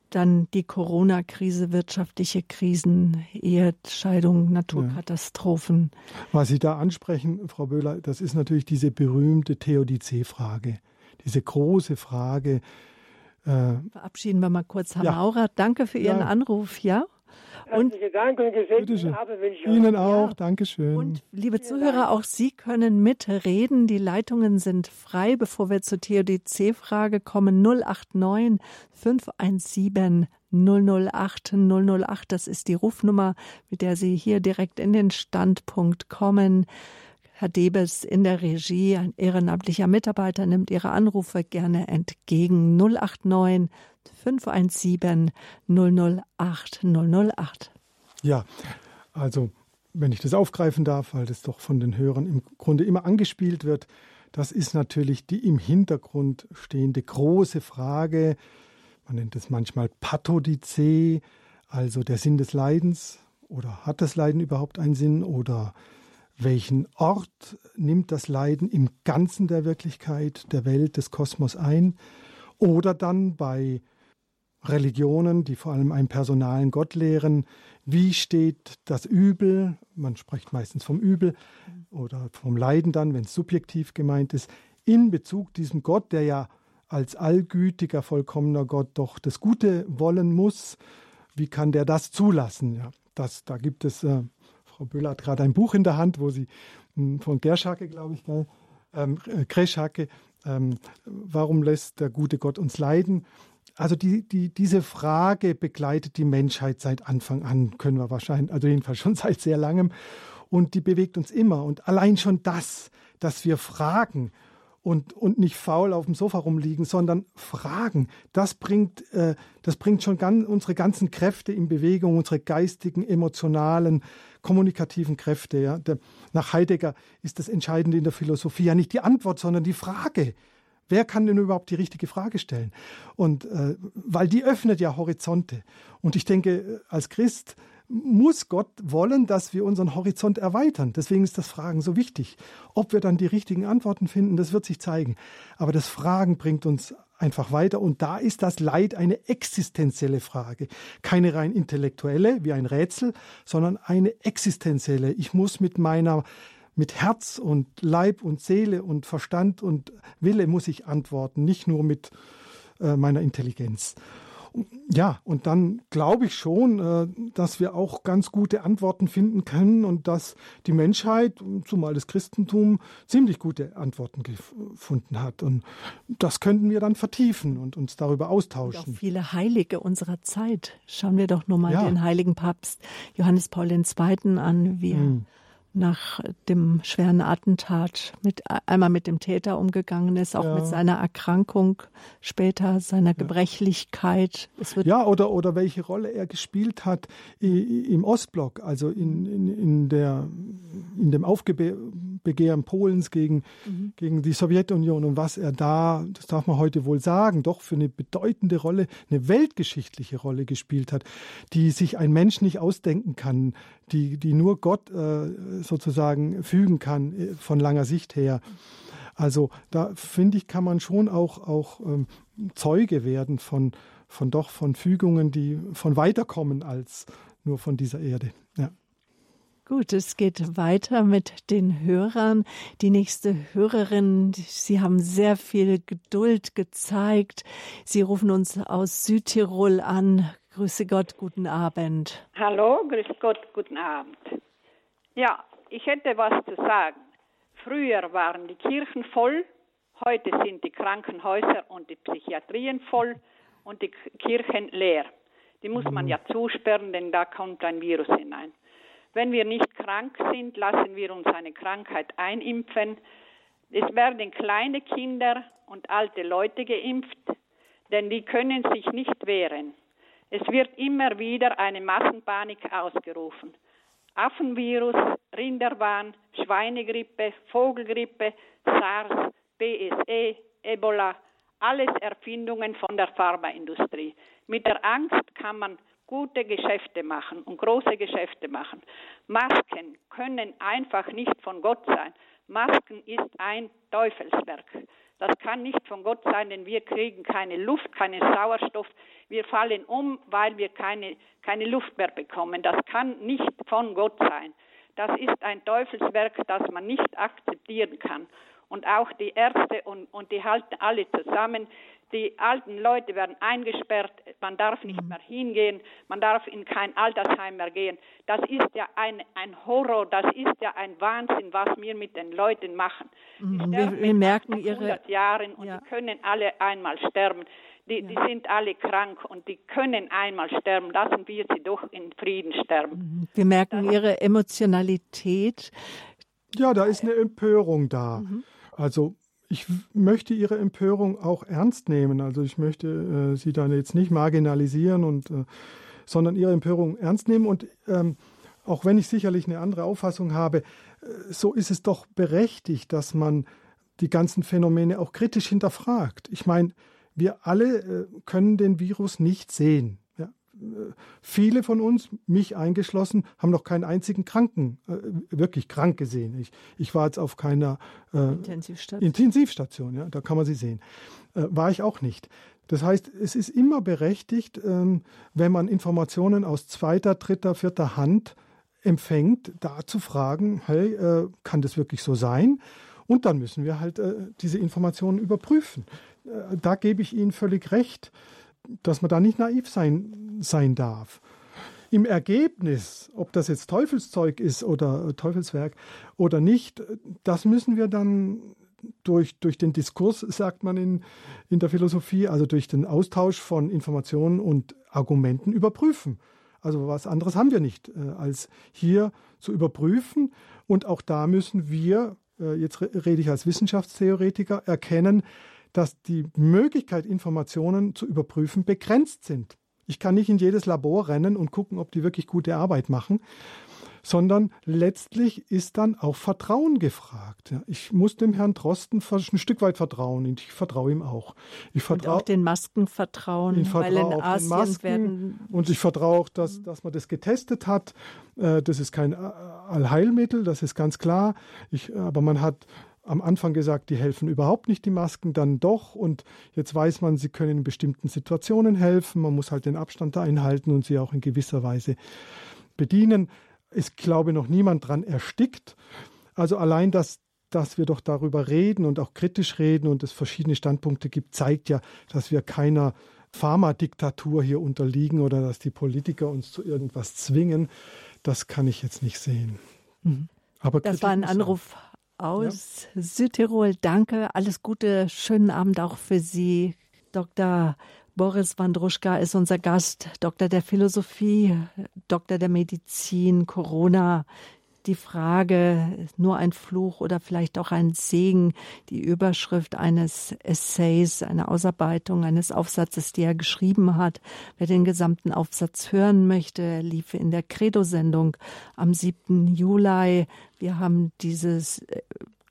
S2: dann die Corona-Krise, wirtschaftliche Krisen, Ehescheidungen, Naturkatastrophen.
S3: Ja. Was Sie da ansprechen, Frau Böhler, das ist natürlich diese berühmte Theodizee-Frage, diese große Frage.
S2: Äh, Verabschieden wir mal kurz Herr ja. Maurer. Danke für Ihren ja. Anruf, ja?
S7: Und Dank und gesegneten Abend
S3: wünsche ich Ihnen auch, ja. Dankeschön.
S2: Und liebe Zuhörer, auch Sie können mitreden. Die Leitungen sind frei. Bevor wir zur TODC-Frage kommen, 089 517 008 008. Das ist die Rufnummer, mit der Sie hier direkt in den Standpunkt kommen. Herr Debes in der Regie, ein ehrenamtlicher Mitarbeiter, nimmt Ihre Anrufe gerne entgegen. 089 517 008 008.
S3: Ja, also wenn ich das aufgreifen darf, weil das doch von den Hörern im Grunde immer angespielt wird, das ist natürlich die im Hintergrund stehende große Frage, man nennt es manchmal Pathodice, also der Sinn des Leidens oder hat das Leiden überhaupt einen Sinn oder welchen Ort nimmt das Leiden im Ganzen der Wirklichkeit, der Welt, des Kosmos ein oder dann bei Religionen, die vor allem einen personalen Gott lehren. Wie steht das Übel? Man spricht meistens vom Übel oder vom Leiden dann, wenn es subjektiv gemeint ist, in Bezug diesem Gott, der ja als allgütiger, vollkommener Gott doch das Gute wollen muss. Wie kann der das zulassen? Ja, das, da gibt es, äh, Frau Böhler hat gerade ein Buch in der Hand, wo sie hm, von Gerschake, glaube ich, ähm, äh, Kreschake, ähm, warum lässt der gute Gott uns leiden? Also die, die, diese Frage begleitet die Menschheit seit Anfang an, können wir wahrscheinlich, also jedenfalls schon seit sehr langem. Und die bewegt uns immer. Und allein schon das, dass wir fragen und, und nicht faul auf dem Sofa rumliegen, sondern fragen, das bringt, äh, das bringt schon ganz, unsere ganzen Kräfte in Bewegung, unsere geistigen, emotionalen, kommunikativen Kräfte. Ja. Der, nach Heidegger ist das Entscheidende in der Philosophie ja nicht die Antwort, sondern die Frage. Wer kann denn überhaupt die richtige Frage stellen? Und äh, weil die öffnet ja Horizonte. Und ich denke, als Christ muss Gott wollen, dass wir unseren Horizont erweitern. Deswegen ist das Fragen so wichtig. Ob wir dann die richtigen Antworten finden, das wird sich zeigen. Aber das Fragen bringt uns einfach weiter. Und da ist das Leid eine existenzielle Frage. Keine rein intellektuelle, wie ein Rätsel, sondern eine existenzielle. Ich muss mit meiner mit Herz und Leib und Seele und Verstand und Wille muss ich antworten, nicht nur mit äh, meiner Intelligenz. Ja, und dann glaube ich schon, äh, dass wir auch ganz gute Antworten finden können und dass die Menschheit, zumal das Christentum, ziemlich gute Antworten gefunden hat. Und das könnten wir dann vertiefen und uns darüber austauschen. Und
S2: auch viele Heilige unserer Zeit. Schauen wir doch nur mal ja. den heiligen Papst Johannes Paul II. an, wie er mhm nach dem schweren Attentat mit einmal mit dem Täter umgegangen ist, auch ja. mit seiner Erkrankung später, seiner Gebrechlichkeit.
S3: ja, oder, oder welche Rolle er gespielt hat im Ostblock, also in, in, in, der, in dem Aufgebe Begehren Polens gegen, mhm. gegen die Sowjetunion und was er da, das darf man heute wohl sagen, doch für eine bedeutende Rolle, eine weltgeschichtliche Rolle gespielt hat, die sich ein Mensch nicht ausdenken kann, die, die nur Gott äh, sozusagen fügen kann äh, von langer Sicht her. Also da finde ich, kann man schon auch, auch ähm, Zeuge werden von, von doch von Fügungen, die von weiterkommen als nur von dieser Erde. Ja.
S2: Gut, es geht weiter mit den Hörern. Die nächste Hörerin, Sie haben sehr viel Geduld gezeigt. Sie rufen uns aus Südtirol an. Grüße Gott, guten Abend.
S8: Hallo, grüß Gott, guten Abend. Ja, ich hätte was zu sagen. Früher waren die Kirchen voll, heute sind die Krankenhäuser und die Psychiatrien voll und die Kirchen leer. Die muss man ja zusperren, denn da kommt ein Virus hinein. Wenn wir nicht krank sind, lassen wir uns eine Krankheit einimpfen. Es werden kleine Kinder und alte Leute geimpft, denn die können sich nicht wehren. Es wird immer wieder eine Massenpanik ausgerufen. Affenvirus, Rinderwahn, Schweinegrippe, Vogelgrippe, SARS, BSE, Ebola, alles Erfindungen von der Pharmaindustrie. Mit der Angst kann man gute Geschäfte machen und große Geschäfte machen. Masken können einfach nicht von Gott sein. Masken ist ein Teufelswerk. Das kann nicht von Gott sein, denn wir kriegen keine Luft, keinen Sauerstoff. Wir fallen um, weil wir keine, keine Luft mehr bekommen. Das kann nicht von Gott sein. Das ist ein Teufelswerk, das man nicht akzeptieren kann. Und auch die Ärzte und, und die halten alle zusammen die alten Leute werden eingesperrt, man darf nicht mhm. mehr hingehen, man darf in kein Altersheim mehr gehen. Das ist ja ein, ein Horror, das ist ja ein Wahnsinn, was wir mit den Leuten machen.
S2: Mhm. Wir, wir merken ihre
S8: Jahren und ja. die können alle einmal sterben. Die, ja. die, sind alle krank und die können einmal sterben. Lassen wir sie doch in Frieden sterben.
S2: Mhm. Wir merken das ihre Emotionalität.
S3: Ja, da ist eine Empörung da. Mhm. Also ich möchte Ihre Empörung auch ernst nehmen. Also ich möchte äh, Sie dann jetzt nicht marginalisieren und äh, sondern Ihre Empörung ernst nehmen. Und ähm, auch wenn ich sicherlich eine andere Auffassung habe, äh, so ist es doch berechtigt, dass man die ganzen Phänomene auch kritisch hinterfragt. Ich meine, wir alle äh, können den Virus nicht sehen viele von uns, mich eingeschlossen, haben noch keinen einzigen Kranken, äh, wirklich krank gesehen. Ich, ich war jetzt auf keiner
S2: äh, Intensivstation.
S3: Intensivstation, ja, da kann man sie sehen. Äh, war ich auch nicht. Das heißt, es ist immer berechtigt, ähm, wenn man Informationen aus zweiter, dritter, vierter Hand empfängt, da zu fragen, hey, äh, kann das wirklich so sein? Und dann müssen wir halt äh, diese Informationen überprüfen. Äh, da gebe ich Ihnen völlig recht dass man da nicht naiv sein, sein darf. Im Ergebnis, ob das jetzt Teufelszeug ist oder Teufelswerk oder nicht, das müssen wir dann durch, durch den Diskurs, sagt man in, in der Philosophie, also durch den Austausch von Informationen und Argumenten überprüfen. Also was anderes haben wir nicht, äh, als hier zu überprüfen. Und auch da müssen wir, äh, jetzt rede ich als Wissenschaftstheoretiker, erkennen, dass die Möglichkeit, Informationen zu überprüfen, begrenzt sind. Ich kann nicht in jedes Labor rennen und gucken, ob die wirklich gute Arbeit machen, sondern letztlich ist dann auch Vertrauen gefragt. Ich muss dem Herrn Drosten ein Stück weit vertrauen und ich vertraue ihm auch. Ich
S2: vertraue und auch den Masken vertrauen,
S3: weil in Asien Masken, werden und ich vertraue auch, dass, dass man das getestet hat. Äh, das ist kein Allheilmittel, das ist ganz klar. Ich, aber man hat am Anfang gesagt, die helfen überhaupt nicht, die Masken, dann doch. Und jetzt weiß man, sie können in bestimmten Situationen helfen. Man muss halt den Abstand da einhalten und sie auch in gewisser Weise bedienen. Ist, glaube ich, noch niemand dran erstickt. Also allein, dass, dass wir doch darüber reden und auch kritisch reden und es verschiedene Standpunkte gibt, zeigt ja, dass wir keiner Pharmadiktatur hier unterliegen oder dass die Politiker uns zu irgendwas zwingen. Das kann ich jetzt nicht sehen.
S2: Mhm. Aber das war ein Anruf aus ja. Südtirol. Danke, alles Gute, schönen Abend auch für Sie. Dr. Boris Wandruschka ist unser Gast, Doktor der Philosophie, Doktor der Medizin, Corona die Frage, nur ein Fluch oder vielleicht auch ein Segen, die Überschrift eines Essays, einer Ausarbeitung eines Aufsatzes, die er geschrieben hat. Wer den gesamten Aufsatz hören möchte, lief in der Credo-Sendung am 7. Juli. Wir haben dieses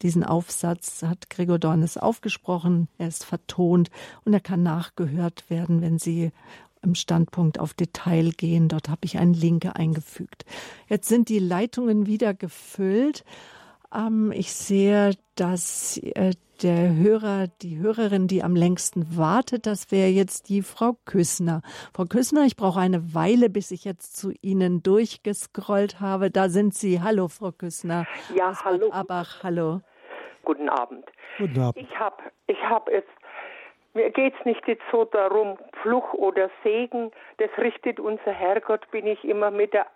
S2: diesen Aufsatz hat Gregor Dornes aufgesprochen. Er ist vertont und er kann nachgehört werden, wenn Sie im Standpunkt auf Detail gehen. Dort habe ich einen Link eingefügt. Jetzt sind die Leitungen wieder gefüllt. Ähm, ich sehe, dass äh, der Hörer, die Hörerin, die am längsten wartet, das wäre jetzt die Frau Küssner. Frau Küssner, ich brauche eine Weile, bis ich jetzt zu Ihnen durchgescrollt habe. Da sind Sie. Hallo, Frau Küssner.
S9: Ja, hallo.
S2: Abach, hallo.
S9: Guten Abend.
S3: Guten Abend.
S9: Ich habe ich hab jetzt mir geht es nicht jetzt so darum, Fluch oder Segen, das richtet unser Herrgott, bin ich immer mit der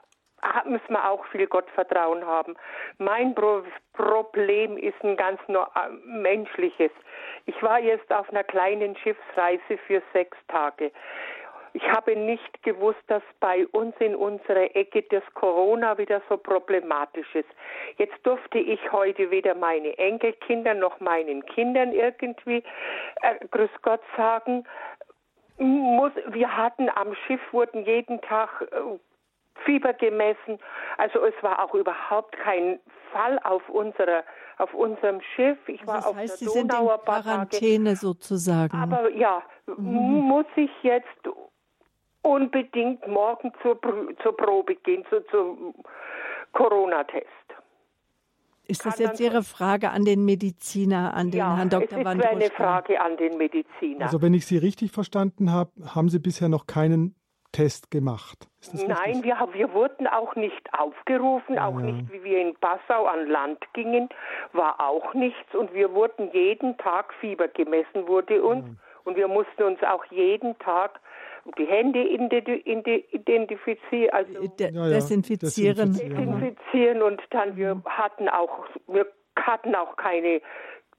S9: müssen wir auch viel Gottvertrauen haben. Mein Pro Problem ist ein ganz nur äh, menschliches. Ich war jetzt auf einer kleinen Schiffsreise für sechs Tage. Ich habe nicht gewusst, dass bei uns in unserer Ecke das Corona wieder so problematisch ist. Jetzt durfte ich heute weder meine Enkelkinder noch meinen Kindern irgendwie äh, Grüß Gott sagen. Muss, wir hatten am Schiff wurden jeden Tag äh, Fieber gemessen. Also es war auch überhaupt kein Fall auf unserer auf unserem Schiff. Ich
S2: also
S9: war
S2: das
S9: auf
S2: heißt,
S9: der
S2: Sie sind in Quarantäne sozusagen.
S9: Aber ja, mhm. muss ich jetzt unbedingt morgen zur, zur Probe gehen, zu, zum Corona-Test.
S2: Ist das jetzt Ihre Frage an den Mediziner, an den
S9: ja,
S2: Herrn Dr.
S9: Es ist eine Frage an den Mediziner.
S3: Also wenn ich Sie richtig verstanden habe, haben Sie bisher noch keinen Test gemacht.
S9: Nein, wir, wir, wurden auch nicht aufgerufen, auch ja. nicht, wie wir in Passau an Land gingen, war auch nichts. Und wir wurden jeden Tag Fieber gemessen, wurde uns. Ja. Und wir mussten uns auch jeden Tag die Hände identifizieren, also
S2: De ja, desinfizieren.
S9: desinfizieren. Und dann, wir hatten auch, wir hatten auch keine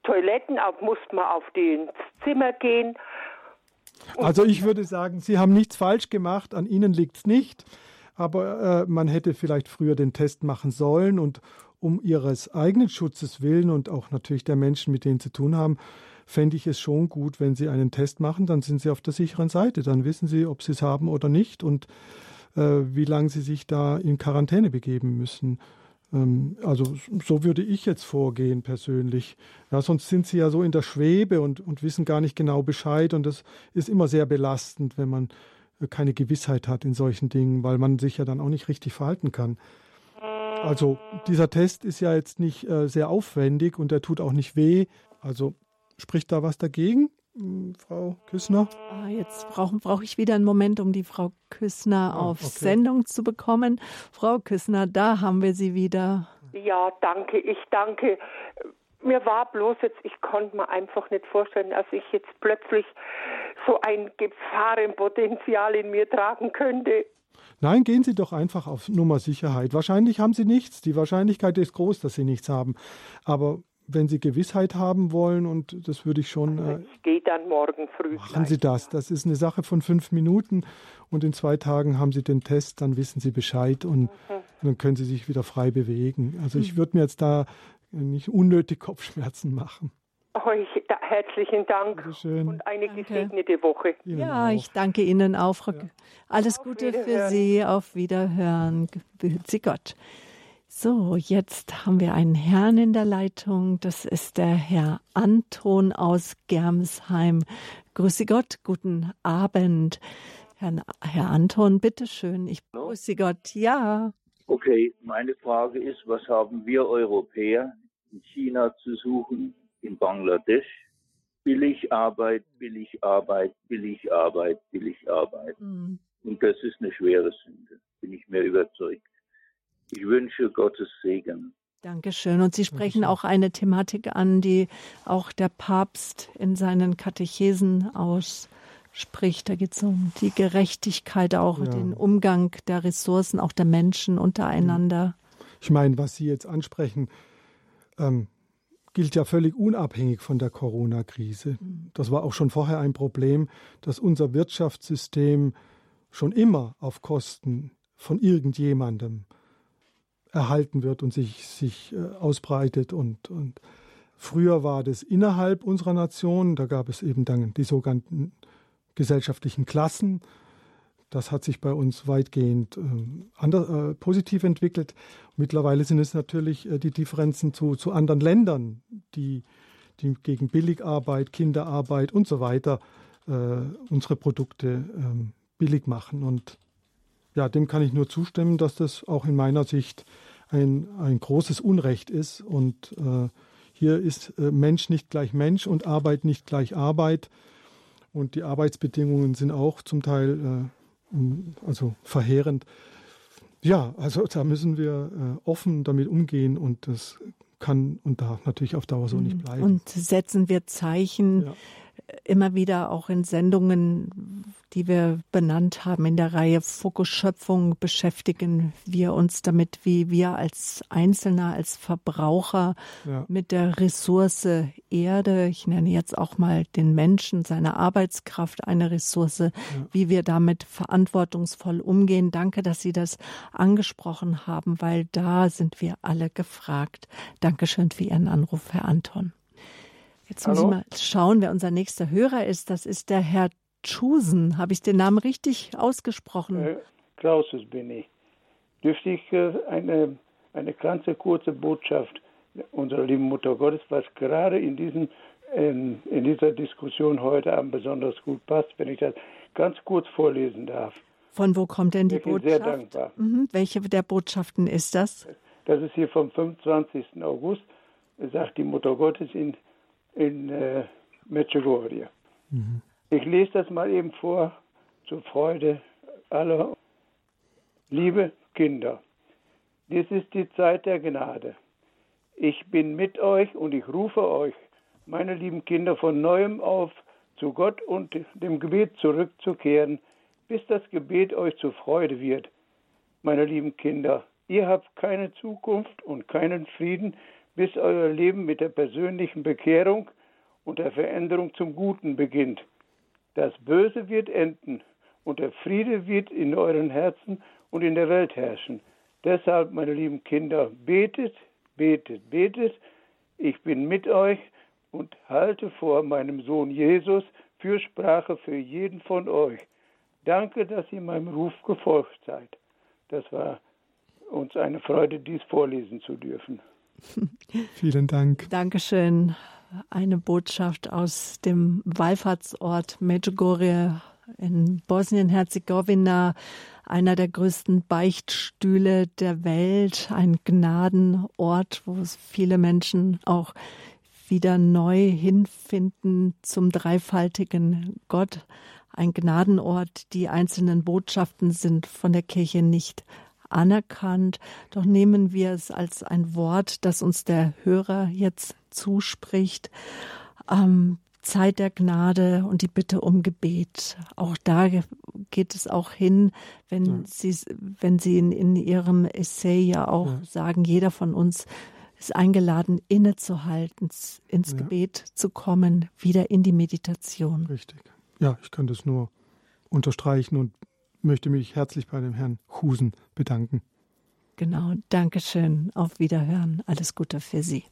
S9: Toiletten, auch mussten wir auf das Zimmer gehen.
S3: Also ich würde sagen, Sie haben nichts falsch gemacht, an Ihnen liegt es nicht, aber äh, man hätte vielleicht früher den Test machen sollen und um Ihres eigenen Schutzes willen und auch natürlich der Menschen, mit denen Sie tun haben, fände ich es schon gut, wenn Sie einen Test machen, dann sind Sie auf der sicheren Seite, dann wissen Sie, ob Sie es haben oder nicht und äh, wie lange Sie sich da in Quarantäne begeben müssen. Ähm, also so würde ich jetzt vorgehen persönlich. Ja, sonst sind sie ja so in der Schwebe und, und wissen gar nicht genau Bescheid. Und das ist immer sehr belastend, wenn man äh, keine Gewissheit hat in solchen Dingen, weil man sich ja dann auch nicht richtig verhalten kann. Also dieser Test ist ja jetzt nicht äh, sehr aufwendig und der tut auch nicht weh. Also spricht da was dagegen? Hm, Frau Küssner?
S2: Ah, jetzt brauche brauch ich wieder einen Moment, um die Frau Küssner ah, auf okay. Sendung zu bekommen. Frau Küssner, da haben wir Sie wieder.
S9: Ja, danke. Ich danke. Mir war bloß jetzt, ich konnte mir einfach nicht vorstellen, dass ich jetzt plötzlich so ein Gefahrenpotenzial in mir tragen könnte.
S3: Nein, gehen Sie doch einfach auf Nummer Sicherheit. Wahrscheinlich haben Sie nichts. Die Wahrscheinlichkeit ist groß, dass Sie nichts haben. Aber wenn Sie Gewissheit haben wollen, und das würde ich schon.
S9: Also ich gehe dann morgen früh.
S3: Machen Sie das. Das ist eine Sache von fünf Minuten und in zwei Tagen haben Sie den Test, dann wissen Sie Bescheid und mhm. dann können Sie sich wieder frei bewegen. Also ich mhm. würde mir jetzt da nicht unnötig Kopfschmerzen machen.
S9: Euch da, herzlichen Dank und eine danke. gesegnete Woche.
S2: Ihnen ja, auch. ich danke Ihnen auch. Frau ja. Alles auf Gute für Sie. Auf Wiederhören. Behüt Sie Gott. So, jetzt haben wir einen Herrn in der Leitung. Das ist der Herr Anton aus Germsheim. Grüße Gott, guten Abend. Herr, Herr Anton, bitteschön. Ich grüße Gott. Ja.
S10: Okay, meine Frage ist, was haben wir Europäer in China zu suchen, in Bangladesch? Billig Arbeit, billig Arbeit, billig Arbeit, billig Arbeit. Mhm. Und das ist eine schwere Sünde, bin ich mir überzeugt. Ich wünsche Gottes Segen.
S2: Dankeschön. Und Sie sprechen auch eine Thematik an, die auch der Papst in seinen Katechesen ausspricht. Da geht es um die Gerechtigkeit, auch ja. den Umgang der Ressourcen, auch der Menschen untereinander.
S3: Ich meine, was Sie jetzt ansprechen, ähm, gilt ja völlig unabhängig von der Corona-Krise. Das war auch schon vorher ein Problem, dass unser Wirtschaftssystem schon immer auf Kosten von irgendjemandem erhalten wird und sich, sich äh, ausbreitet. Und, und früher war das innerhalb unserer Nation, da gab es eben dann die sogenannten gesellschaftlichen Klassen. Das hat sich bei uns weitgehend äh, ander, äh, positiv entwickelt. Mittlerweile sind es natürlich äh, die Differenzen zu, zu anderen Ländern, die, die gegen Billigarbeit, Kinderarbeit und so weiter äh, unsere Produkte ähm, billig machen. Und ja, dem kann ich nur zustimmen, dass das auch in meiner Sicht ein, ein großes Unrecht ist. Und äh, hier ist äh, Mensch nicht gleich Mensch und Arbeit nicht gleich Arbeit. Und die Arbeitsbedingungen sind auch zum Teil äh, also verheerend. Ja, also da müssen wir äh, offen damit umgehen und das kann und darf natürlich auf Dauer so nicht mhm. bleiben.
S2: Und setzen wir Zeichen. Ja immer wieder auch in Sendungen, die wir benannt haben in der Reihe Fokus Schöpfung, beschäftigen wir uns damit, wie wir als Einzelner, als Verbraucher ja. mit der Ressource Erde, ich nenne jetzt auch mal den Menschen, seine Arbeitskraft eine Ressource, ja. wie wir damit verantwortungsvoll umgehen. Danke, dass Sie das angesprochen haben, weil da sind wir alle gefragt. Dankeschön für Ihren Anruf, Herr Anton. Jetzt muss ich mal schauen, wer unser nächster Hörer ist. Das ist der Herr Chusen. Habe ich den Namen richtig ausgesprochen? Äh,
S11: Klausus bin ich. Dürfte ich äh, eine, eine ganze kurze Botschaft unserer lieben Mutter Gottes, was gerade in, diesem, in, in dieser Diskussion heute Abend besonders gut passt, wenn ich das ganz kurz vorlesen darf.
S2: Von wo kommt denn die
S11: ich
S2: Botschaft?
S11: Bin sehr dankbar.
S2: Mhm. Welche der Botschaften ist das?
S11: Das ist hier vom 25. August, sagt die Mutter Gottes in in äh, Medjugorje. Mhm. Ich lese das mal eben vor zur Freude aller. Liebe Kinder, dies ist die Zeit der Gnade. Ich bin mit euch und ich rufe euch, meine lieben Kinder, von neuem auf, zu Gott und dem Gebet zurückzukehren, bis das Gebet euch zur Freude wird. Meine lieben Kinder, ihr habt keine Zukunft und keinen Frieden, bis euer Leben mit der persönlichen Bekehrung und der Veränderung zum Guten beginnt. Das Böse wird enden und der Friede wird in euren Herzen und in der Welt herrschen. Deshalb, meine lieben Kinder, betet, betet, betet. Ich bin mit euch und halte vor meinem Sohn Jesus Fürsprache für jeden von euch. Danke, dass ihr meinem Ruf gefolgt seid. Das war uns eine Freude, dies vorlesen zu dürfen.
S3: Vielen Dank.
S2: Dankeschön. Eine Botschaft aus dem Wallfahrtsort Medjugorje in Bosnien-Herzegowina, einer der größten Beichtstühle der Welt, ein Gnadenort, wo viele Menschen auch wieder neu hinfinden zum dreifaltigen Gott. Ein Gnadenort. Die einzelnen Botschaften sind von der Kirche nicht anerkannt. Doch nehmen wir es als ein Wort, das uns der Hörer jetzt zuspricht. Ähm, Zeit der Gnade und die Bitte um Gebet. Auch da geht es auch hin, wenn ja. Sie, wenn Sie in, in Ihrem Essay ja auch ja. sagen, jeder von uns ist eingeladen, innezuhalten, ins ja. Gebet zu kommen, wieder in die Meditation.
S3: Richtig. Ja, ich kann das nur unterstreichen und möchte mich herzlich bei dem Herrn Husen bedanken.
S2: Genau, Dankeschön. Auf Wiederhören. Alles Gute für Sie.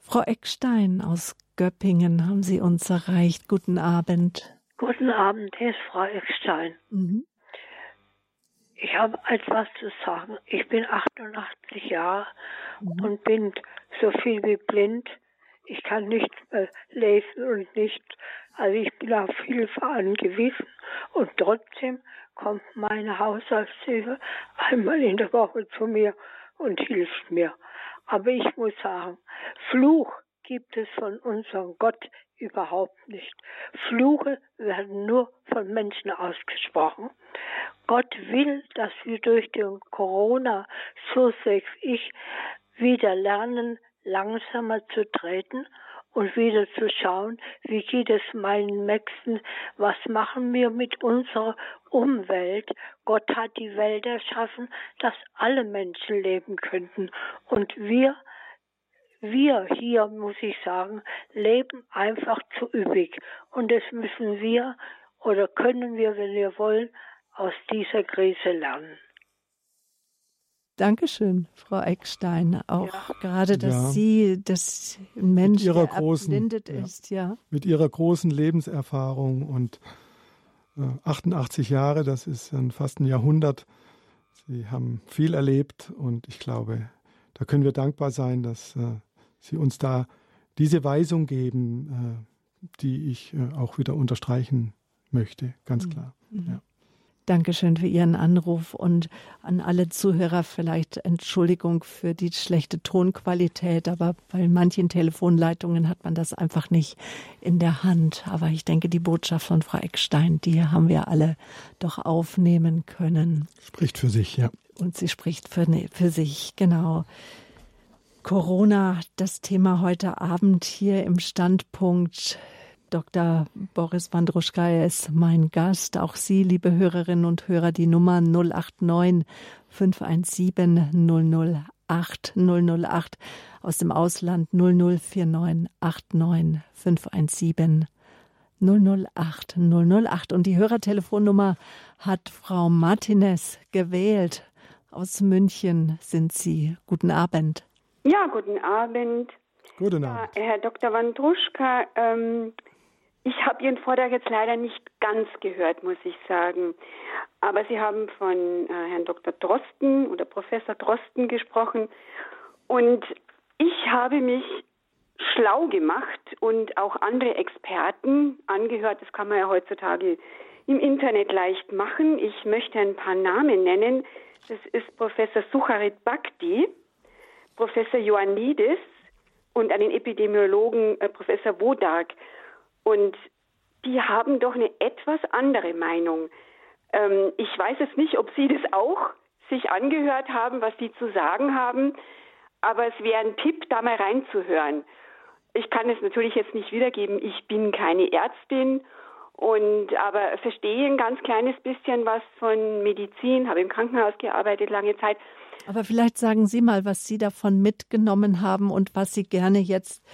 S2: Frau Eckstein aus Göppingen haben Sie uns erreicht. Guten Abend.
S12: Guten Abend, hier ist Frau Eckstein. Mhm. Ich habe etwas zu sagen. Ich bin 88 Jahre mhm. und bin so viel wie blind. Ich kann nicht äh, lesen und nicht, also ich bin auf Hilfe angewiesen und trotzdem kommt meine Haushaltshilfe einmal in der Woche zu mir und hilft mir. Aber ich muss sagen, Fluch gibt es von unserem Gott überhaupt nicht. Fluche werden nur von Menschen ausgesprochen. Gott will, dass wir durch den Corona, so sehe ich, wieder lernen, langsamer zu treten und wieder zu schauen, wie geht es meinen Nächsten, was machen wir mit unserer Umwelt. Gott hat die Welt erschaffen, dass alle Menschen leben könnten. Und wir, wir hier, muss ich sagen, leben einfach zu üppig. Und das müssen wir oder können wir, wenn wir wollen, aus dieser Krise lernen.
S2: Dankeschön, Frau Eckstein. Auch ja. gerade, dass ja. Sie, dass ein Mensch,
S3: mit ihrer
S2: der
S3: großen,
S2: erblindet ja. ist, ja.
S3: Mit ihrer großen Lebenserfahrung und äh, 88 Jahre, das ist dann fast ein Jahrhundert. Sie haben viel erlebt und ich glaube, da können wir dankbar sein, dass äh, Sie uns da diese Weisung geben, äh, die ich äh, auch wieder unterstreichen möchte, ganz mhm. klar. Mhm. Ja.
S2: Dankeschön für Ihren Anruf und an alle Zuhörer vielleicht Entschuldigung für die schlechte Tonqualität, aber bei manchen Telefonleitungen hat man das einfach nicht in der Hand. Aber ich denke, die Botschaft von Frau Eckstein, die haben wir alle doch aufnehmen können.
S3: Spricht für sich, ja.
S2: Und sie spricht für, ne, für sich, genau. Corona, das Thema heute Abend hier im Standpunkt. Dr. Boris Wandruschka ist mein Gast. Auch Sie, liebe Hörerinnen und Hörer, die Nummer 089 517 008 008 aus dem Ausland 0049 89 517 008 008. Und die Hörertelefonnummer hat Frau Martinez gewählt. Aus München sind Sie. Guten Abend.
S13: Ja, guten Abend.
S3: Guten Abend.
S13: Ja, Herr Dr. Wandruschka, ähm, ich habe Ihren Vortrag jetzt leider nicht ganz gehört, muss ich sagen. Aber Sie haben von äh, Herrn Dr. Drosten oder Professor Drosten gesprochen. Und ich habe mich schlau gemacht und auch andere Experten angehört. Das kann man ja heutzutage im Internet leicht machen. Ich möchte ein paar Namen nennen. Das ist Professor Sucharit Bhakti, Professor Ioannidis und einen Epidemiologen, äh, Professor Wodak. Und die haben doch eine etwas andere Meinung. Ähm, ich weiß jetzt nicht, ob Sie das auch sich angehört haben, was Sie zu sagen haben, aber es wäre ein Tipp, da mal reinzuhören. Ich kann es natürlich jetzt nicht wiedergeben. Ich bin keine Ärztin und aber verstehe ein ganz kleines bisschen was von Medizin, habe im Krankenhaus gearbeitet lange Zeit.
S2: Aber vielleicht sagen Sie mal, was Sie davon mitgenommen haben und was Sie gerne jetzt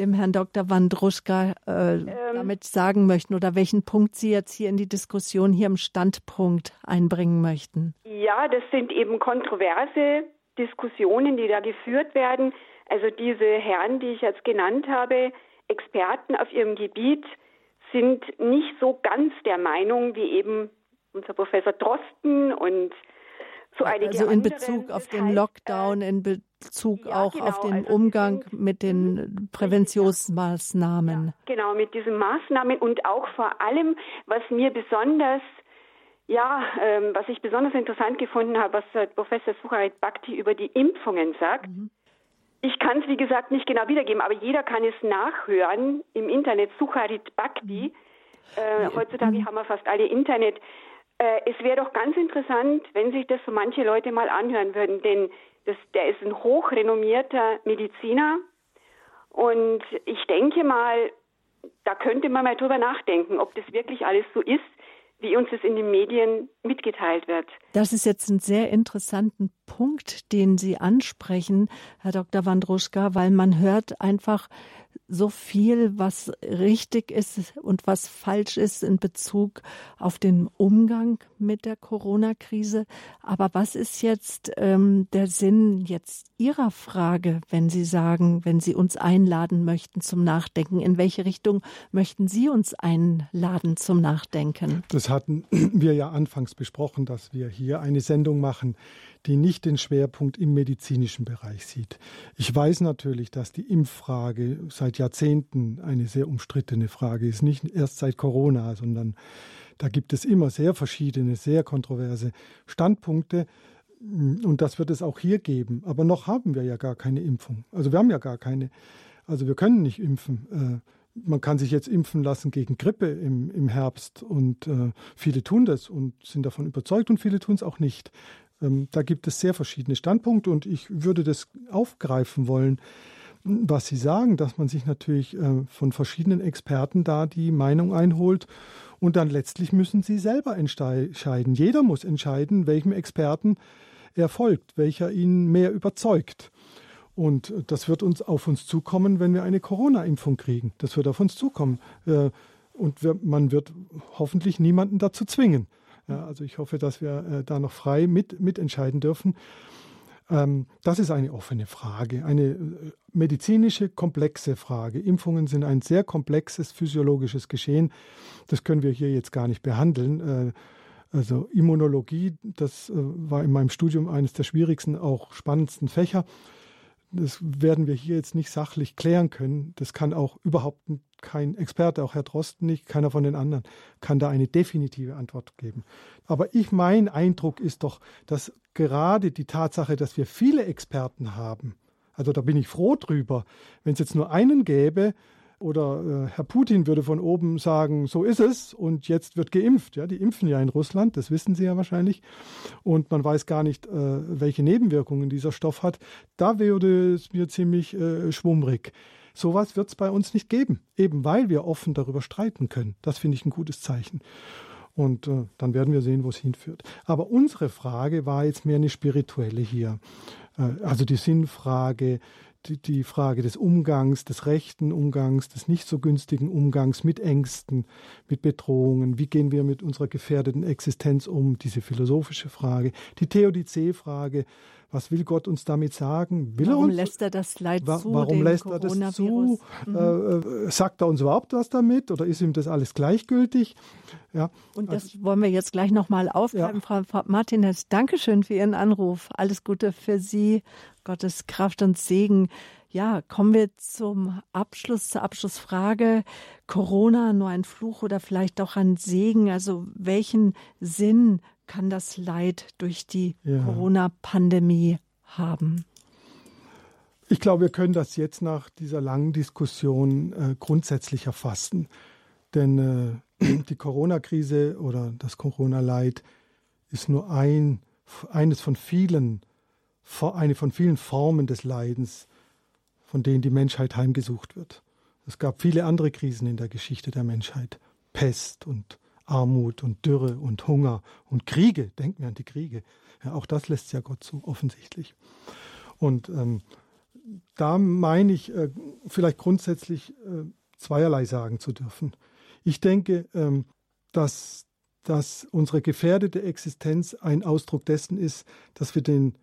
S2: dem Herrn Dr. Wandruschka äh, ähm, damit sagen möchten oder welchen Punkt Sie jetzt hier in die Diskussion hier im Standpunkt einbringen möchten.
S13: Ja, das sind eben kontroverse Diskussionen, die da geführt werden. Also diese Herren, die ich jetzt genannt habe, Experten auf ihrem Gebiet, sind nicht so ganz der Meinung wie eben unser Professor Drosten und
S2: Also in. Bezug auf den Lockdown, in Bezug ja, auch genau, auf den also Umgang mit den Präventionsmaßnahmen. Ja,
S13: genau, mit diesen Maßnahmen und auch vor allem, was mir besonders ja, ähm, was ich besonders interessant gefunden habe, was Professor Sucharit Bhakti über die Impfungen sagt. Mhm. Ich kann es, wie gesagt, nicht genau wiedergeben, aber jeder kann es nachhören im Internet. Sucharit Bhakti. Mhm. Äh, heutzutage mhm. haben wir fast alle Internet. Äh, es wäre doch ganz interessant, wenn sich das so manche Leute mal anhören würden, denn das, der ist ein hochrenommierter Mediziner und ich denke mal, da könnte man mal drüber nachdenken, ob das wirklich alles so ist, wie uns es in den Medien mitgeteilt wird.
S2: Das ist jetzt ein sehr interessanten Punkt, den Sie ansprechen, Herr Dr. Wandruschka, weil man hört einfach, so viel, was richtig ist und was falsch ist in Bezug auf den Umgang mit der Corona-Krise. Aber was ist jetzt ähm, der Sinn jetzt Ihrer Frage, wenn Sie sagen, wenn Sie uns einladen möchten zum Nachdenken? In welche Richtung möchten Sie uns einladen zum Nachdenken?
S3: Das hatten wir ja anfangs besprochen, dass wir hier eine Sendung machen, die nicht den Schwerpunkt im medizinischen Bereich sieht. Ich weiß natürlich, dass die Impffrage seit Jahrzehnten eine sehr umstrittene Frage ist, nicht erst seit Corona, sondern da gibt es immer sehr verschiedene, sehr kontroverse Standpunkte. Und das wird es auch hier geben. Aber noch haben wir ja gar keine Impfung. Also wir haben ja gar keine. Also wir können nicht impfen. Äh, man kann sich jetzt impfen lassen gegen Grippe im, im Herbst und äh, viele tun das und sind davon überzeugt und viele tun es auch nicht. Ähm, da gibt es sehr verschiedene Standpunkte und ich würde das aufgreifen wollen, was Sie sagen, dass man sich natürlich äh, von verschiedenen Experten da die Meinung einholt und dann letztlich müssen Sie selber entscheiden. Jeder muss entscheiden, welchem Experten er folgt, welcher ihn mehr überzeugt. Und das wird uns auf uns zukommen, wenn wir eine Corona-Impfung kriegen. Das wird auf uns zukommen. Äh, und man wird hoffentlich niemanden dazu zwingen. Also ich hoffe, dass wir äh, da noch frei mit, mitentscheiden dürfen. Ähm, das ist eine offene Frage, eine äh, medizinische, komplexe Frage. Impfungen sind ein sehr komplexes physiologisches Geschehen. Das können wir hier jetzt gar nicht behandeln. Äh, also Immunologie, das äh, war in meinem Studium eines der schwierigsten, auch spannendsten Fächer. Das werden wir hier jetzt nicht sachlich klären können. Das kann auch überhaupt kein Experte, auch Herr Drosten nicht, keiner von den anderen, kann da eine definitive Antwort geben. Aber ich, mein Eindruck ist doch, dass gerade die Tatsache, dass wir viele Experten haben, also da bin ich froh drüber, wenn es jetzt nur einen gäbe, oder äh, Herr Putin würde von oben sagen, so ist es und jetzt wird geimpft. Ja, die impfen ja in Russland, das wissen Sie ja wahrscheinlich. Und man weiß gar nicht, äh, welche Nebenwirkungen dieser Stoff hat. Da würde es mir ziemlich äh, schwummrig. Sowas wird es bei uns nicht geben, eben weil wir offen darüber streiten können. Das finde ich ein gutes Zeichen. Und äh, dann werden wir sehen, wo es hinführt. Aber unsere Frage war jetzt mehr eine spirituelle hier. Äh, also die Sinnfrage, die, die Frage des Umgangs, des rechten Umgangs, des nicht so günstigen Umgangs mit Ängsten, mit Bedrohungen. Wie gehen wir mit unserer gefährdeten Existenz um? Diese philosophische Frage. Die Theodizee-Frage. Was will Gott uns damit sagen? Will
S2: warum
S3: er uns,
S2: lässt er das Leid
S3: wa
S2: zu?
S3: Warum lässt er das zu? Mhm. Äh, äh, sagt er uns überhaupt was damit oder ist ihm das alles gleichgültig?
S2: Ja. Und das also, wollen wir jetzt gleich nochmal aufgreifen, ja. Frau Martinez. Dankeschön für Ihren Anruf. Alles Gute für Sie. Gottes Kraft und Segen. Ja, kommen wir zum Abschluss, zur Abschlussfrage. Corona nur ein Fluch oder vielleicht doch ein Segen? Also welchen Sinn kann das Leid durch die ja. Corona-Pandemie haben?
S3: Ich glaube, wir können das jetzt nach dieser langen Diskussion äh, grundsätzlich erfassen. Denn äh, die Corona-Krise oder das Corona-Leid ist nur ein, eines von vielen, eine von vielen Formen des Leidens, von denen die Menschheit heimgesucht wird. Es gab viele andere Krisen in der Geschichte der Menschheit. Pest und Armut und Dürre und Hunger und Kriege. Denken wir an die Kriege. Ja, auch das lässt ja Gott zu, offensichtlich. Und ähm, da meine ich, äh, vielleicht grundsätzlich äh, zweierlei sagen zu dürfen. Ich denke, ähm, dass, dass unsere gefährdete Existenz ein Ausdruck dessen ist, dass wir den,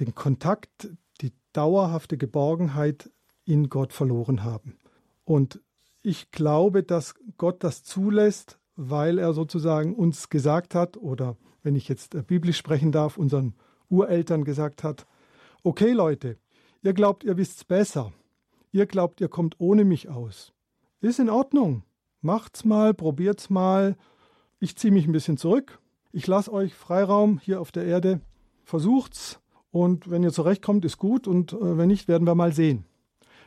S3: den Kontakt, die dauerhafte Geborgenheit in Gott verloren haben. Und ich glaube, dass Gott das zulässt, weil er sozusagen uns gesagt hat, oder wenn ich jetzt äh, biblisch sprechen darf, unseren Ureltern gesagt hat, okay Leute, ihr glaubt, ihr wisst's besser. Ihr glaubt, ihr kommt ohne mich aus. Ist in Ordnung. Macht's mal, probiert's mal. Ich ziehe mich ein bisschen zurück. Ich lasse euch Freiraum hier auf der Erde. Versucht's. Und wenn ihr zurechtkommt, ist gut. Und äh, wenn nicht, werden wir mal sehen.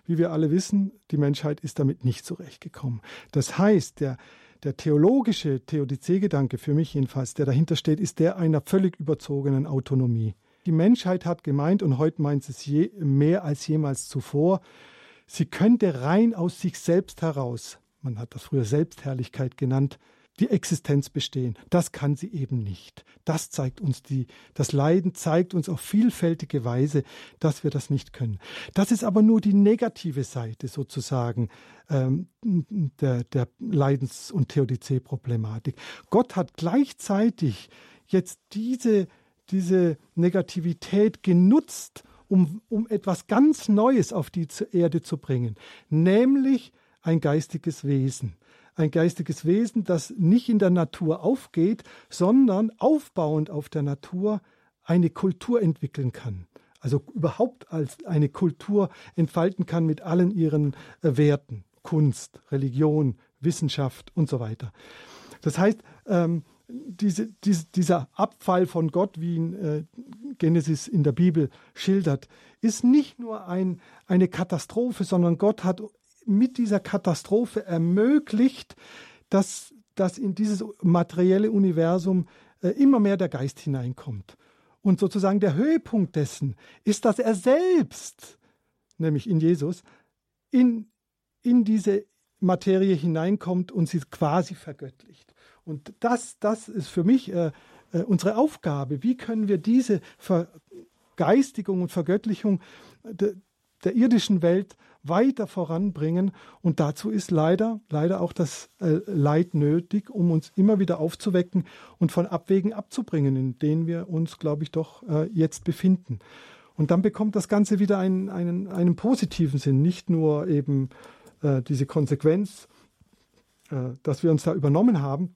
S3: Wie wir alle wissen, die Menschheit ist damit nicht zurechtgekommen. Das heißt, der, der theologische Theodizee-Gedanke, für mich jedenfalls, der dahinter steht, ist der einer völlig überzogenen Autonomie. Die Menschheit hat gemeint, und heute meint es je, mehr als jemals zuvor, sie könnte rein aus sich selbst heraus, man hat das früher Selbstherrlichkeit genannt, die Existenz bestehen. Das kann sie eben nicht. Das zeigt uns die, das Leiden zeigt uns auf vielfältige Weise, dass wir das nicht können. Das ist aber nur die negative Seite sozusagen ähm, der, der Leidens- und Theodizee-Problematik. Gott hat gleichzeitig jetzt diese, diese Negativität genutzt, um, um etwas ganz Neues auf die Erde zu bringen, nämlich ein geistiges Wesen ein geistiges Wesen, das nicht in der Natur aufgeht, sondern aufbauend auf der Natur eine Kultur entwickeln kann. Also überhaupt als eine Kultur entfalten kann mit allen ihren äh, Werten, Kunst, Religion, Wissenschaft und so weiter. Das heißt, ähm, diese, diese, dieser Abfall von Gott, wie ihn äh, Genesis in der Bibel schildert, ist nicht nur ein, eine Katastrophe, sondern Gott hat mit dieser Katastrophe ermöglicht, dass, dass in dieses materielle Universum äh, immer mehr der Geist hineinkommt. Und sozusagen der Höhepunkt dessen ist, dass er selbst, nämlich in Jesus, in, in diese Materie hineinkommt und sie quasi vergöttlicht. Und das, das ist für mich äh, äh, unsere Aufgabe. Wie können wir diese Vergeistigung und Vergöttlichung de, der irdischen Welt weiter voranbringen. Und dazu ist leider, leider auch das äh, Leid nötig, um uns immer wieder aufzuwecken und von Abwegen abzubringen, in denen wir uns, glaube ich, doch äh, jetzt befinden. Und dann bekommt das Ganze wieder einen, einen, einen positiven Sinn, nicht nur eben äh, diese Konsequenz, dass wir uns da übernommen haben,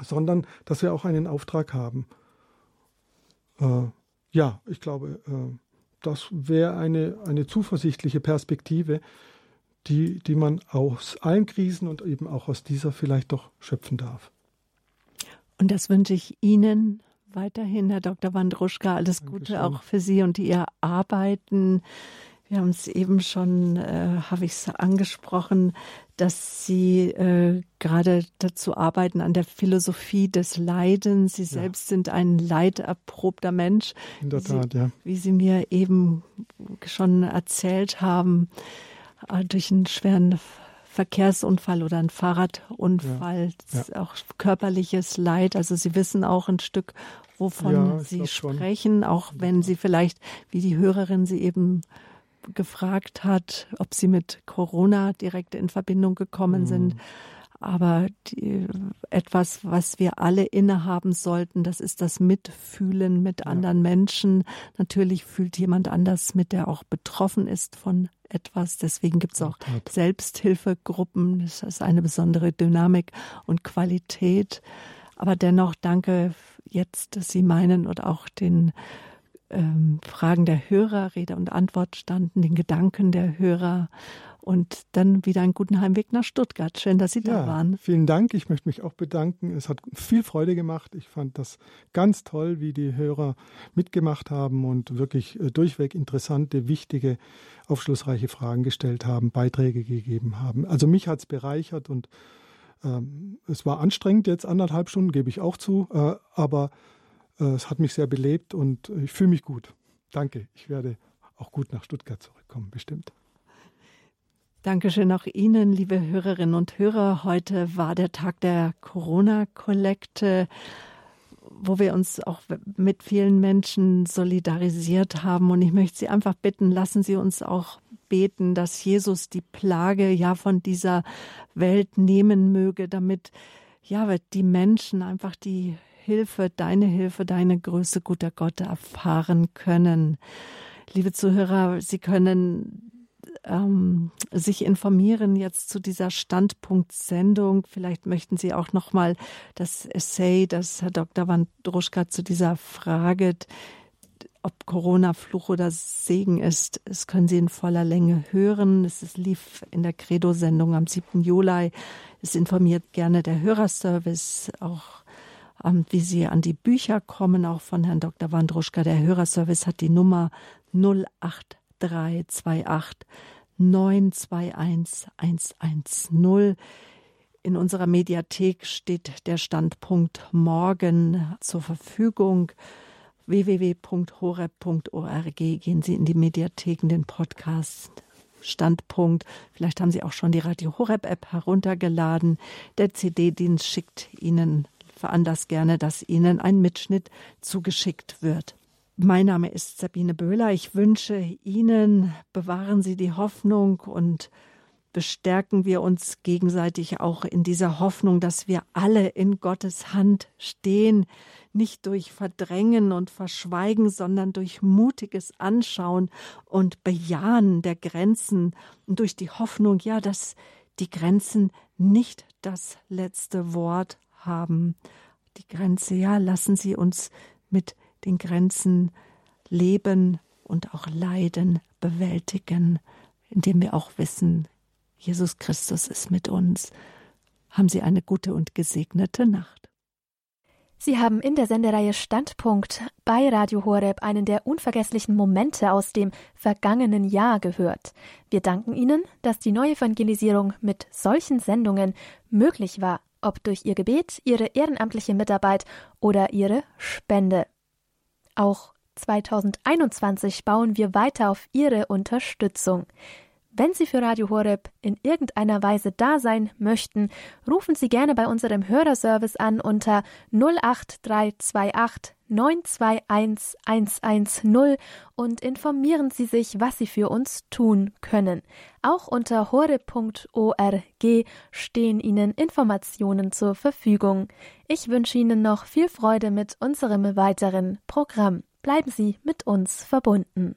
S3: sondern dass wir auch einen Auftrag haben. Ja, ich glaube, das wäre eine, eine zuversichtliche Perspektive, die, die man aus allen Krisen und eben auch aus dieser vielleicht doch schöpfen darf.
S2: Und das wünsche ich Ihnen weiterhin, Herr Dr. Wandruschka. Alles Dankeschön. Gute auch für Sie und Ihr Arbeiten. Wir haben es eben schon, äh, habe ich es angesprochen, dass Sie äh, gerade dazu arbeiten an der Philosophie des Leidens. Sie ja. selbst sind ein leiderprobter Mensch.
S3: In der Tat, Sie, ja.
S2: Wie Sie mir eben schon erzählt haben, äh, durch einen schweren Verkehrsunfall oder einen Fahrradunfall, ja. Ja. auch körperliches Leid. Also Sie wissen auch ein Stück, wovon Sie sprechen, auch wenn Sie vielleicht, wie die Hörerin Sie eben gefragt hat, ob sie mit Corona direkt in Verbindung gekommen mhm. sind. Aber die, etwas, was wir alle innehaben sollten, das ist das Mitfühlen mit ja. anderen Menschen. Natürlich fühlt jemand anders mit, der auch betroffen ist von etwas. Deswegen gibt es auch Selbsthilfegruppen. Das ist eine besondere Dynamik und Qualität. Aber dennoch danke jetzt, dass Sie meinen und auch den ähm, Fragen der Hörer Rede und Antwort standen, den Gedanken der Hörer und dann wieder einen guten Heimweg nach Stuttgart. Schön, dass Sie ja, da waren.
S3: Vielen Dank. Ich möchte mich auch bedanken. Es hat viel Freude gemacht. Ich fand das ganz toll, wie die Hörer mitgemacht haben und wirklich äh, durchweg interessante, wichtige, aufschlussreiche Fragen gestellt haben, Beiträge gegeben haben. Also mich hat es bereichert und ähm, es war anstrengend jetzt anderthalb Stunden, gebe ich auch zu, äh, aber es hat mich sehr belebt und ich fühle mich gut. Danke. Ich werde auch gut nach Stuttgart zurückkommen, bestimmt.
S2: Dankeschön auch Ihnen, liebe Hörerinnen und Hörer. Heute war der Tag der Corona-Kollekte, wo wir uns auch mit vielen Menschen solidarisiert haben. Und ich möchte Sie einfach bitten, lassen Sie uns auch beten, dass Jesus die Plage ja von dieser Welt nehmen möge, damit ja die Menschen einfach die Hilfe, deine Hilfe, deine Größe, guter Gott, erfahren können. Liebe Zuhörer, Sie können ähm, sich informieren jetzt zu dieser Standpunktsendung. Vielleicht möchten Sie auch noch mal das Essay, das Herr Dr. Wandruschka zu dieser Frage, ob Corona Fluch oder Segen ist, das können Sie in voller Länge hören. Es lief in der Credo-Sendung am 7. Juli. Es informiert gerne der Hörerservice, auch wie Sie an die Bücher kommen, auch von Herrn Dr. Wandruschka. Der Hörerservice hat die Nummer 08328 921 110. In unserer Mediathek steht der Standpunkt morgen zur Verfügung. www.horeb.org gehen Sie in die Mediathek, in den Podcast Standpunkt. Vielleicht haben Sie auch schon die Radio Horeb App heruntergeladen. Der CD-Dienst schickt Ihnen veranlasst gerne, dass Ihnen ein Mitschnitt zugeschickt wird. Mein Name ist Sabine Böhler. Ich wünsche Ihnen, bewahren Sie die Hoffnung und bestärken wir uns gegenseitig auch in dieser Hoffnung, dass wir alle in Gottes Hand stehen, nicht durch Verdrängen und Verschweigen, sondern durch mutiges Anschauen und Bejahen der Grenzen und durch die Hoffnung, ja, dass die Grenzen nicht das letzte Wort haben. Die Grenze, ja, lassen Sie uns mit den Grenzen leben und auch leiden, bewältigen, indem wir auch wissen, Jesus Christus ist mit uns. Haben Sie eine gute und gesegnete Nacht.
S1: Sie haben in der Sendereihe Standpunkt bei Radio Horeb einen der unvergesslichen Momente aus dem vergangenen Jahr gehört. Wir danken Ihnen, dass die Neuevangelisierung mit solchen Sendungen möglich war ob durch Ihr Gebet, Ihre ehrenamtliche Mitarbeit oder Ihre Spende. Auch 2021 bauen wir weiter auf Ihre Unterstützung. Wenn Sie für Radio Horeb in irgendeiner Weise da sein möchten, rufen Sie gerne bei unserem Hörerservice an unter 08328 921 110 und informieren Sie sich, was Sie für uns tun können. Auch unter horeb.org stehen Ihnen Informationen zur Verfügung. Ich wünsche Ihnen noch viel Freude mit unserem weiteren Programm. Bleiben Sie mit uns verbunden.